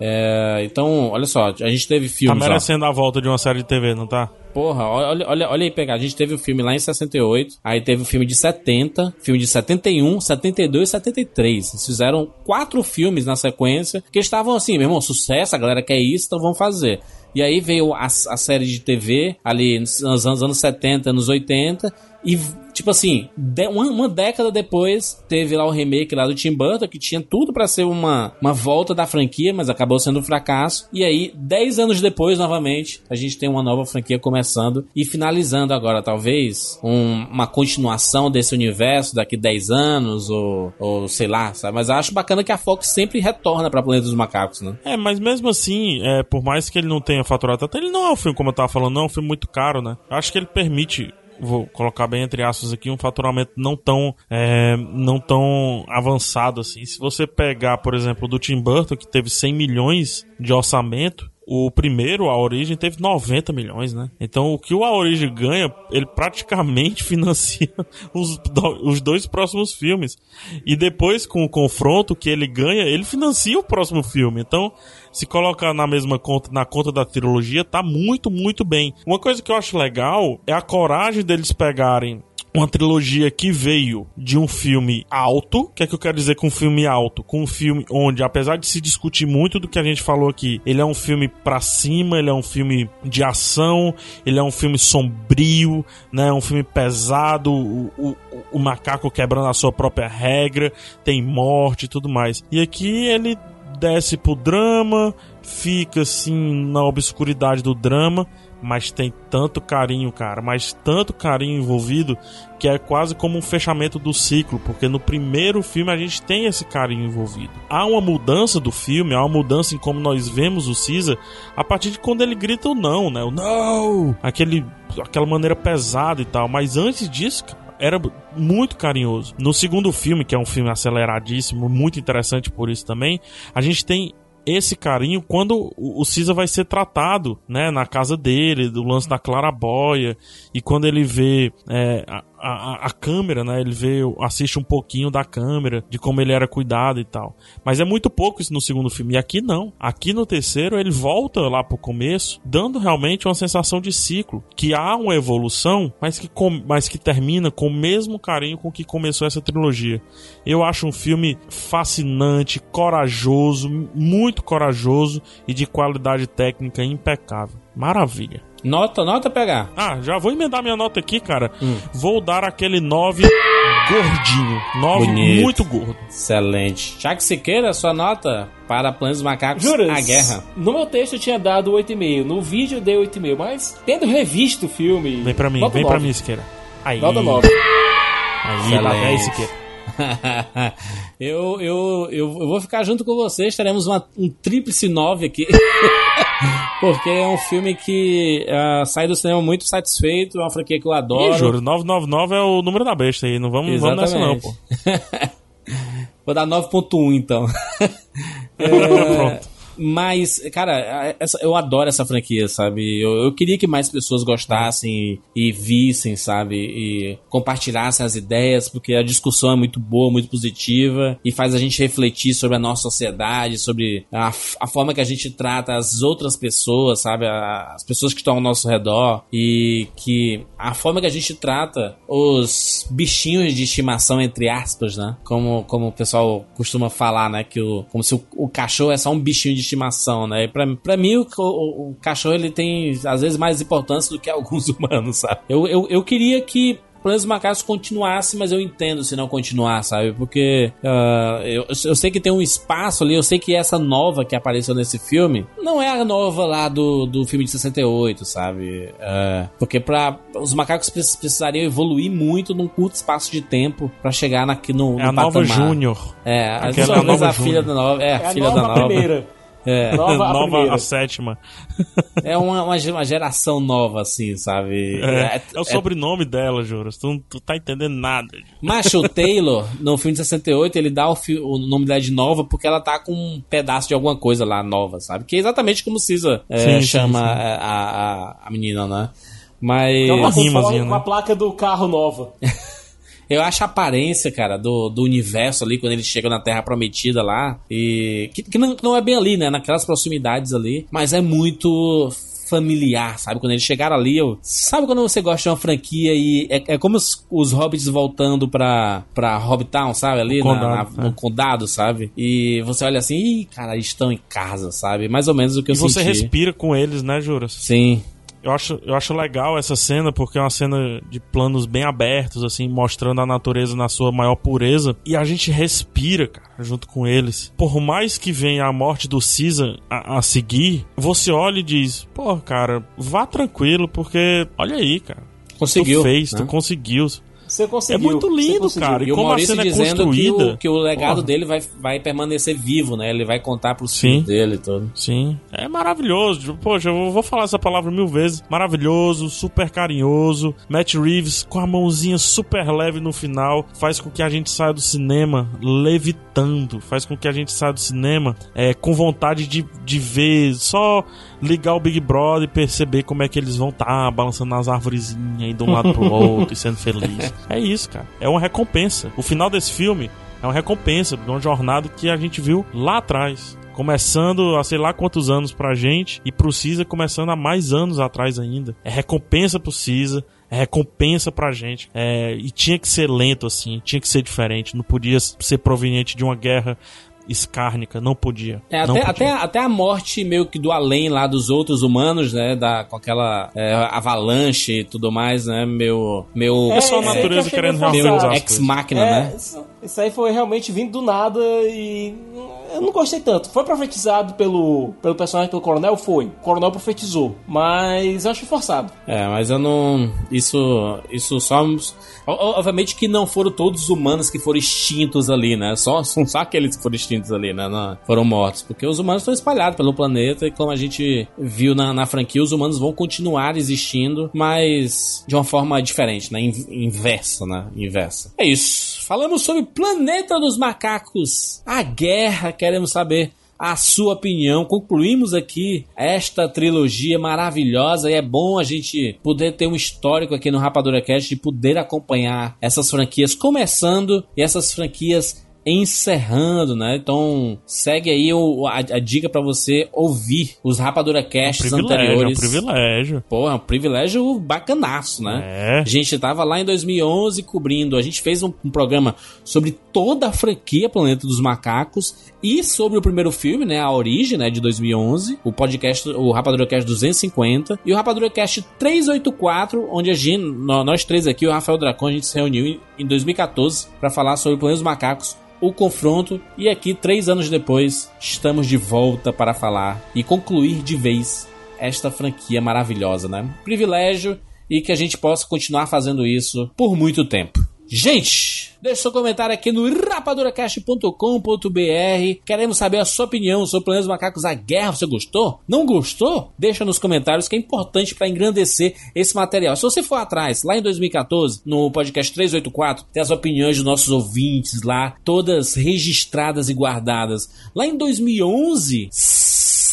é, então, olha só, a gente teve Tá filmes. ó. merecendo a volta de uma série de TV, não tá? Porra, olha, olha, olha aí pegar. A gente teve o filme lá em 68, aí teve o filme de 70, filme de 71, 72 e 73. Eles fizeram quatro filmes na sequência que estavam assim, meu irmão, sucesso, a galera quer isso, então vamos fazer. E aí veio a, a série de TV ali nos anos, anos 70, anos 80 e tipo assim, uma, década depois teve lá o remake lá do Tim Burton que tinha tudo pra ser uma, uma volta da franquia, mas acabou sendo um fracasso. E aí, 10 anos depois, novamente, a gente tem uma nova franquia começando e finalizando agora, talvez, um- uma continuação desse universo daqui 10 anos, ou, ou sei lá, sabe? Mas acho bacana que a Fox sempre retorna pra Planeta dos Macacos, né? É, mas mesmo assim, é, por mais que ele não tenha faturado tanto, ele não é um filme, como eu tava falando, não é um filme muito caro, né? Acho que ele permite, vou colocar bem entre aspas aqui, um faturamento não tão, é, não tão avançado assim. Se você pegar, por exemplo, do Tim Burton, que teve 100 milhões de orçamento, o primeiro, a Origem, teve 90 milhões, né? Então, o que o A Origem ganha, ele praticamente financia os, os dois próximos filmes. E depois, com o confronto que ele ganha, ele financia o próximo filme. Então, se colocar na mesma conta, na conta da trilogia, tá muito, muito bem. Uma coisa que eu acho legal é a coragem deles pegarem uma trilogia que veio de um filme alto. O que é que eu quero dizer com um filme alto? Com um filme onde, apesar de se discutir muito do que a gente falou aqui, ele é um filme pra cima, ele é um filme de ação, ele é um filme sombrio, né? Um filme pesado, o, o, o macaco quebrando a sua própria regra, tem morte e tudo mais. E aqui ele desce pro drama, fica assim na obscuridade do drama, mas tem tanto carinho, cara, mas tanto carinho envolvido que é quase como um fechamento do ciclo, porque no primeiro filme a gente tem esse carinho envolvido. Há uma mudança do filme, há uma mudança em como nós vemos o Caesar a partir de quando ele grita o não, né? O não! Aquele, aquela maneira pesada e tal, mas antes disso, era muito carinhoso. No segundo filme, que é um filme aceleradíssimo, muito interessante por isso também, a gente tem esse carinho quando o Cisa vai ser tratado, né, na casa dele, do lance da clarabóia, e quando ele vê é, a, a, câmera, né? Ele vê, assiste um pouquinho da câmera, de como ele era cuidado e tal. Mas é muito pouco isso no segundo filme. E aqui não. Aqui no terceiro ele volta lá pro começo, dando realmente uma sensação de ciclo. Que há uma evolução, mas que, com, mas que termina com o mesmo carinho com que começou essa trilogia. Eu acho um filme fascinante, corajoso, muito corajoso e de qualidade técnica impecável. Maravilha. Nota, nota pegar. Ah, já vou emendar minha nota aqui, cara. Hum. Vou dar aquele 9 gordinho. 9 muito gordo. Excelente. Já que se queira, sua nota para Planos Macacos Juras, a Guerra. No meu texto eu tinha dado 8,5. No vídeo eu dei 8,5. Mas, tendo revisto o filme. Vem pra mim, vem 9. pra mim, Siqueira. Aí. Nota 9. Aí, lá vem Siqueira. eu, eu, eu, eu, vou ficar junto com vocês, teremos uma, um tríplice 9 aqui. Porque é um filme que uh, sai do cinema muito satisfeito, é uma franquia que eu adoro. Ih, juro, 999 é o número da besta aí, não vamos, vamos nessa não, pô. Vou dar 9.1 então. é, Pronto. Mas, cara, essa, eu adoro essa franquia, sabe? Eu, eu, queria que mais pessoas gostassem e, e vissem, sabe? E compartilhassem as ideias, porque a discussão é muito boa, muito positiva e faz a gente refletir sobre a nossa sociedade, sobre a, a forma que a gente trata as outras pessoas, sabe? A, as pessoas que estão ao nosso redor e que a forma que a gente trata os bichinhos de estimação, entre aspas, né? Como, como o pessoal costuma falar, né? Que o, como se o, o cachorro é só um bichinho de estimação, né? Pra, pra mim, o, o, o, cachorro ele tem, às vezes, mais importância do que alguns humanos, sabe? Eu, eu, eu queria que Planos Macacos continuasse, mas eu entendo se não continuar, sabe? Porque uh, eu, eu sei que tem um espaço ali, eu sei que essa nova que apareceu nesse filme não é a nova lá do, do filme de 68, sabe? Uh, porque para os macacos precisariam evoluir muito num curto espaço de tempo para chegar na, no, é no a nova Júnior. É, às vezes a, a filha da nova. É, é a filha nova da nova. Primeira. É. Nova, a, nova a sétima. É uma, uma, uma, geração nova, assim, sabe? É, é, é o sobrenome é... dela, Juras. Tu não tu tá entendendo nada. Macho Taylor, no filme de 68, ele dá o, o, nome dela de nova porque ela tá com um pedaço de alguma coisa lá nova, sabe? Que é exatamente como Cisa é, chama sim, sim. A, a, a, menina, né? Mas. É uma, uma, uma placa do carro nova. Eu acho a aparência, cara, do, do universo ali, quando eles chegam na Terra Prometida lá, e. Que, que não, não é bem ali, né? Naquelas proximidades ali, mas é muito familiar, sabe? Quando eles chegaram ali, eu... sabe quando você gosta de uma franquia e é, é como os, os hobbits voltando pra, pra Hobbitown, sabe? Ali na, condado, na, no é. condado, sabe? E você olha assim, ih, cara, eles estão em casa, sabe? Mais ou menos o que eu e senti. você respira com eles, né, Juras? Sim. Eu acho, eu acho legal essa cena porque é uma cena de planos bem abertos, assim, mostrando a natureza na sua maior pureza. E a gente respira, cara, junto com eles. Por mais que venha a morte do Caesar a, a seguir, você olha e diz: pô, cara, vá tranquilo, porque olha aí, cara. Conseguiu. Tu fez, né? tu conseguiu. Você conseguiu. É muito lindo, cara. E, e como a cena é construída. Que o, que o legado Porra. dele vai, vai permanecer vivo, né? Ele vai contar pros Sim. filhos dele e tudo. Sim. É maravilhoso. Poxa, eu vou falar essa palavra mil vezes. Maravilhoso, super carinhoso. Matt Reeves com a mãozinha super leve no final faz com que a gente saia do cinema levitando. Faz com que a gente saia do cinema é, com vontade de, de ver só ligar o Big Brother e perceber como é que eles vão estar tá, balançando nas árvorezinhas, de um lado pro outro e sendo feliz. É isso, cara. É uma recompensa. O final desse filme é uma recompensa de uma jornada que a gente viu lá atrás começando há sei lá quantos anos pra gente e pro Cisa começando há mais anos atrás ainda. É recompensa pro Cisa, é recompensa pra gente. É, e tinha que ser lento assim, tinha que ser diferente, não podia ser proveniente de uma guerra escárnica, não podia. É, não até, podia. até, até a morte meio que do além lá dos outros humanos, né? Da, com aquela é, avalanche e tudo mais, né? Meu. meu É, Pessoal, a isso aí natureza querendo meio reorganizar forçado. as ex coisas. máquina, É, né? isso, isso aí foi realmente vindo do nada e eu não gostei tanto. Foi profetizado pelo, pelo personagem, pelo coronel? Foi. O coronel profetizou, mas eu acho forçado. É, mas eu não. Isso. Isso só. Obviamente que não foram todos os humanos que foram extintos ali, né? Só, só aqueles que foram extintos ali, né? Não, foram mortos. Porque os humanos estão espalhados pelo planeta e como a gente viu na, na franquia, os humanos vão continuar existindo, mas de uma forma diferente, né? In- Inversa, né? Inversa. É isso. Falamos sobre Planeta dos Macacos. A guerra, queremos saber a sua opinião. Concluímos aqui esta trilogia maravilhosa e é bom a gente poder ter um histórico aqui no Rapadura Cast de poder acompanhar essas franquias começando e essas franquias encerrando, né? Então segue aí o- a, a dica pra você ouvir os Rapadura Casts é um anteriores. privilégio. Pô, é um privilégio bacanaço, né? É. A gente tava lá em 2011 cobrindo, a gente fez um, um programa sobre toda a franquia Planeta dos Macacos e sobre o primeiro filme, né, a origem, né, de 2011, o podcast, o Rapadura Cast 250 e o Rapadura Cast 384, onde a gente, nó- nós três aqui, o Rafael Dracon, a gente se reuniu em, em 2014 para falar sobre o Planeta dos Macacos o confronto e aqui três anos depois estamos de volta para falar e concluir de vez esta franquia maravilhosa, né? Privilégio e que a gente possa continuar fazendo isso por muito tempo. Gente, deixe seu comentário aqui no rapaduracast.com.br. Queremos saber a sua opinião sobre o Planeta dos Macacos A Guerra. Você gostou? Não gostou? Deixa nos comentários que é importante para engrandecer esse material. Se você for atrás, lá em 2014, no podcast 384, tem as opiniões dos nossos ouvintes lá, todas registradas e guardadas. Lá em 2011,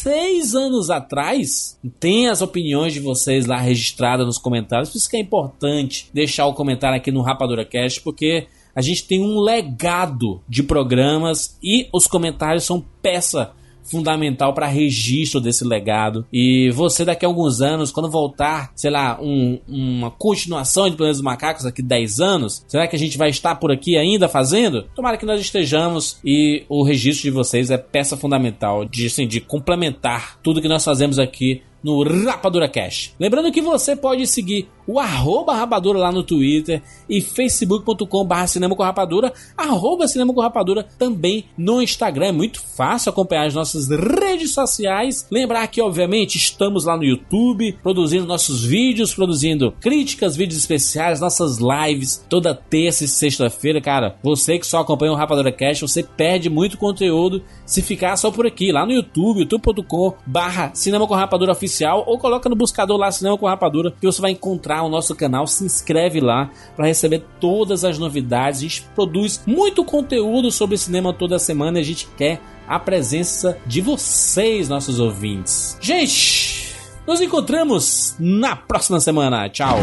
seis anos atrás, tem as opiniões de vocês lá registradas nos comentários. Por isso que é importante deixar o comentário aqui no Rapadura Cast, porque a gente tem um legado de programas e os comentários são peça fundamental para registro desse legado. E você daqui a alguns anos, quando voltar, sei lá, um- uma continuação de Planetas dos Macacos daqui a 10 anos, será que a gente vai estar por aqui ainda fazendo? Tomara que nós estejamos e o registro de vocês é peça fundamental de, assim, de complementar tudo que nós fazemos aqui no Rapadura Cash. Lembrando que você pode seguir o arroba rapadura lá no Twitter e facebook.com barra cinema com rapadura, arroba cinema com rapadura também no Instagram. É muito fácil acompanhar as nossas redes sociais. Lembrar que, obviamente, estamos lá no YouTube, produzindo nossos vídeos, produzindo críticas, vídeos especiais, nossas lives toda terça e sexta-feira. Cara, você que só acompanha o Rapadura Cash, você perde muito conteúdo se ficar só por aqui, lá no YouTube, youtube.com barra cinema com rapadura oficial ou coloca no buscador lá cinema com rapadura que você vai encontrar o nosso canal, se inscreve lá para receber todas as novidades. A gente produz muito conteúdo sobre cinema toda semana e a gente quer a presença de vocês, nossos ouvintes. Gente, nos encontramos na próxima semana. Tchau.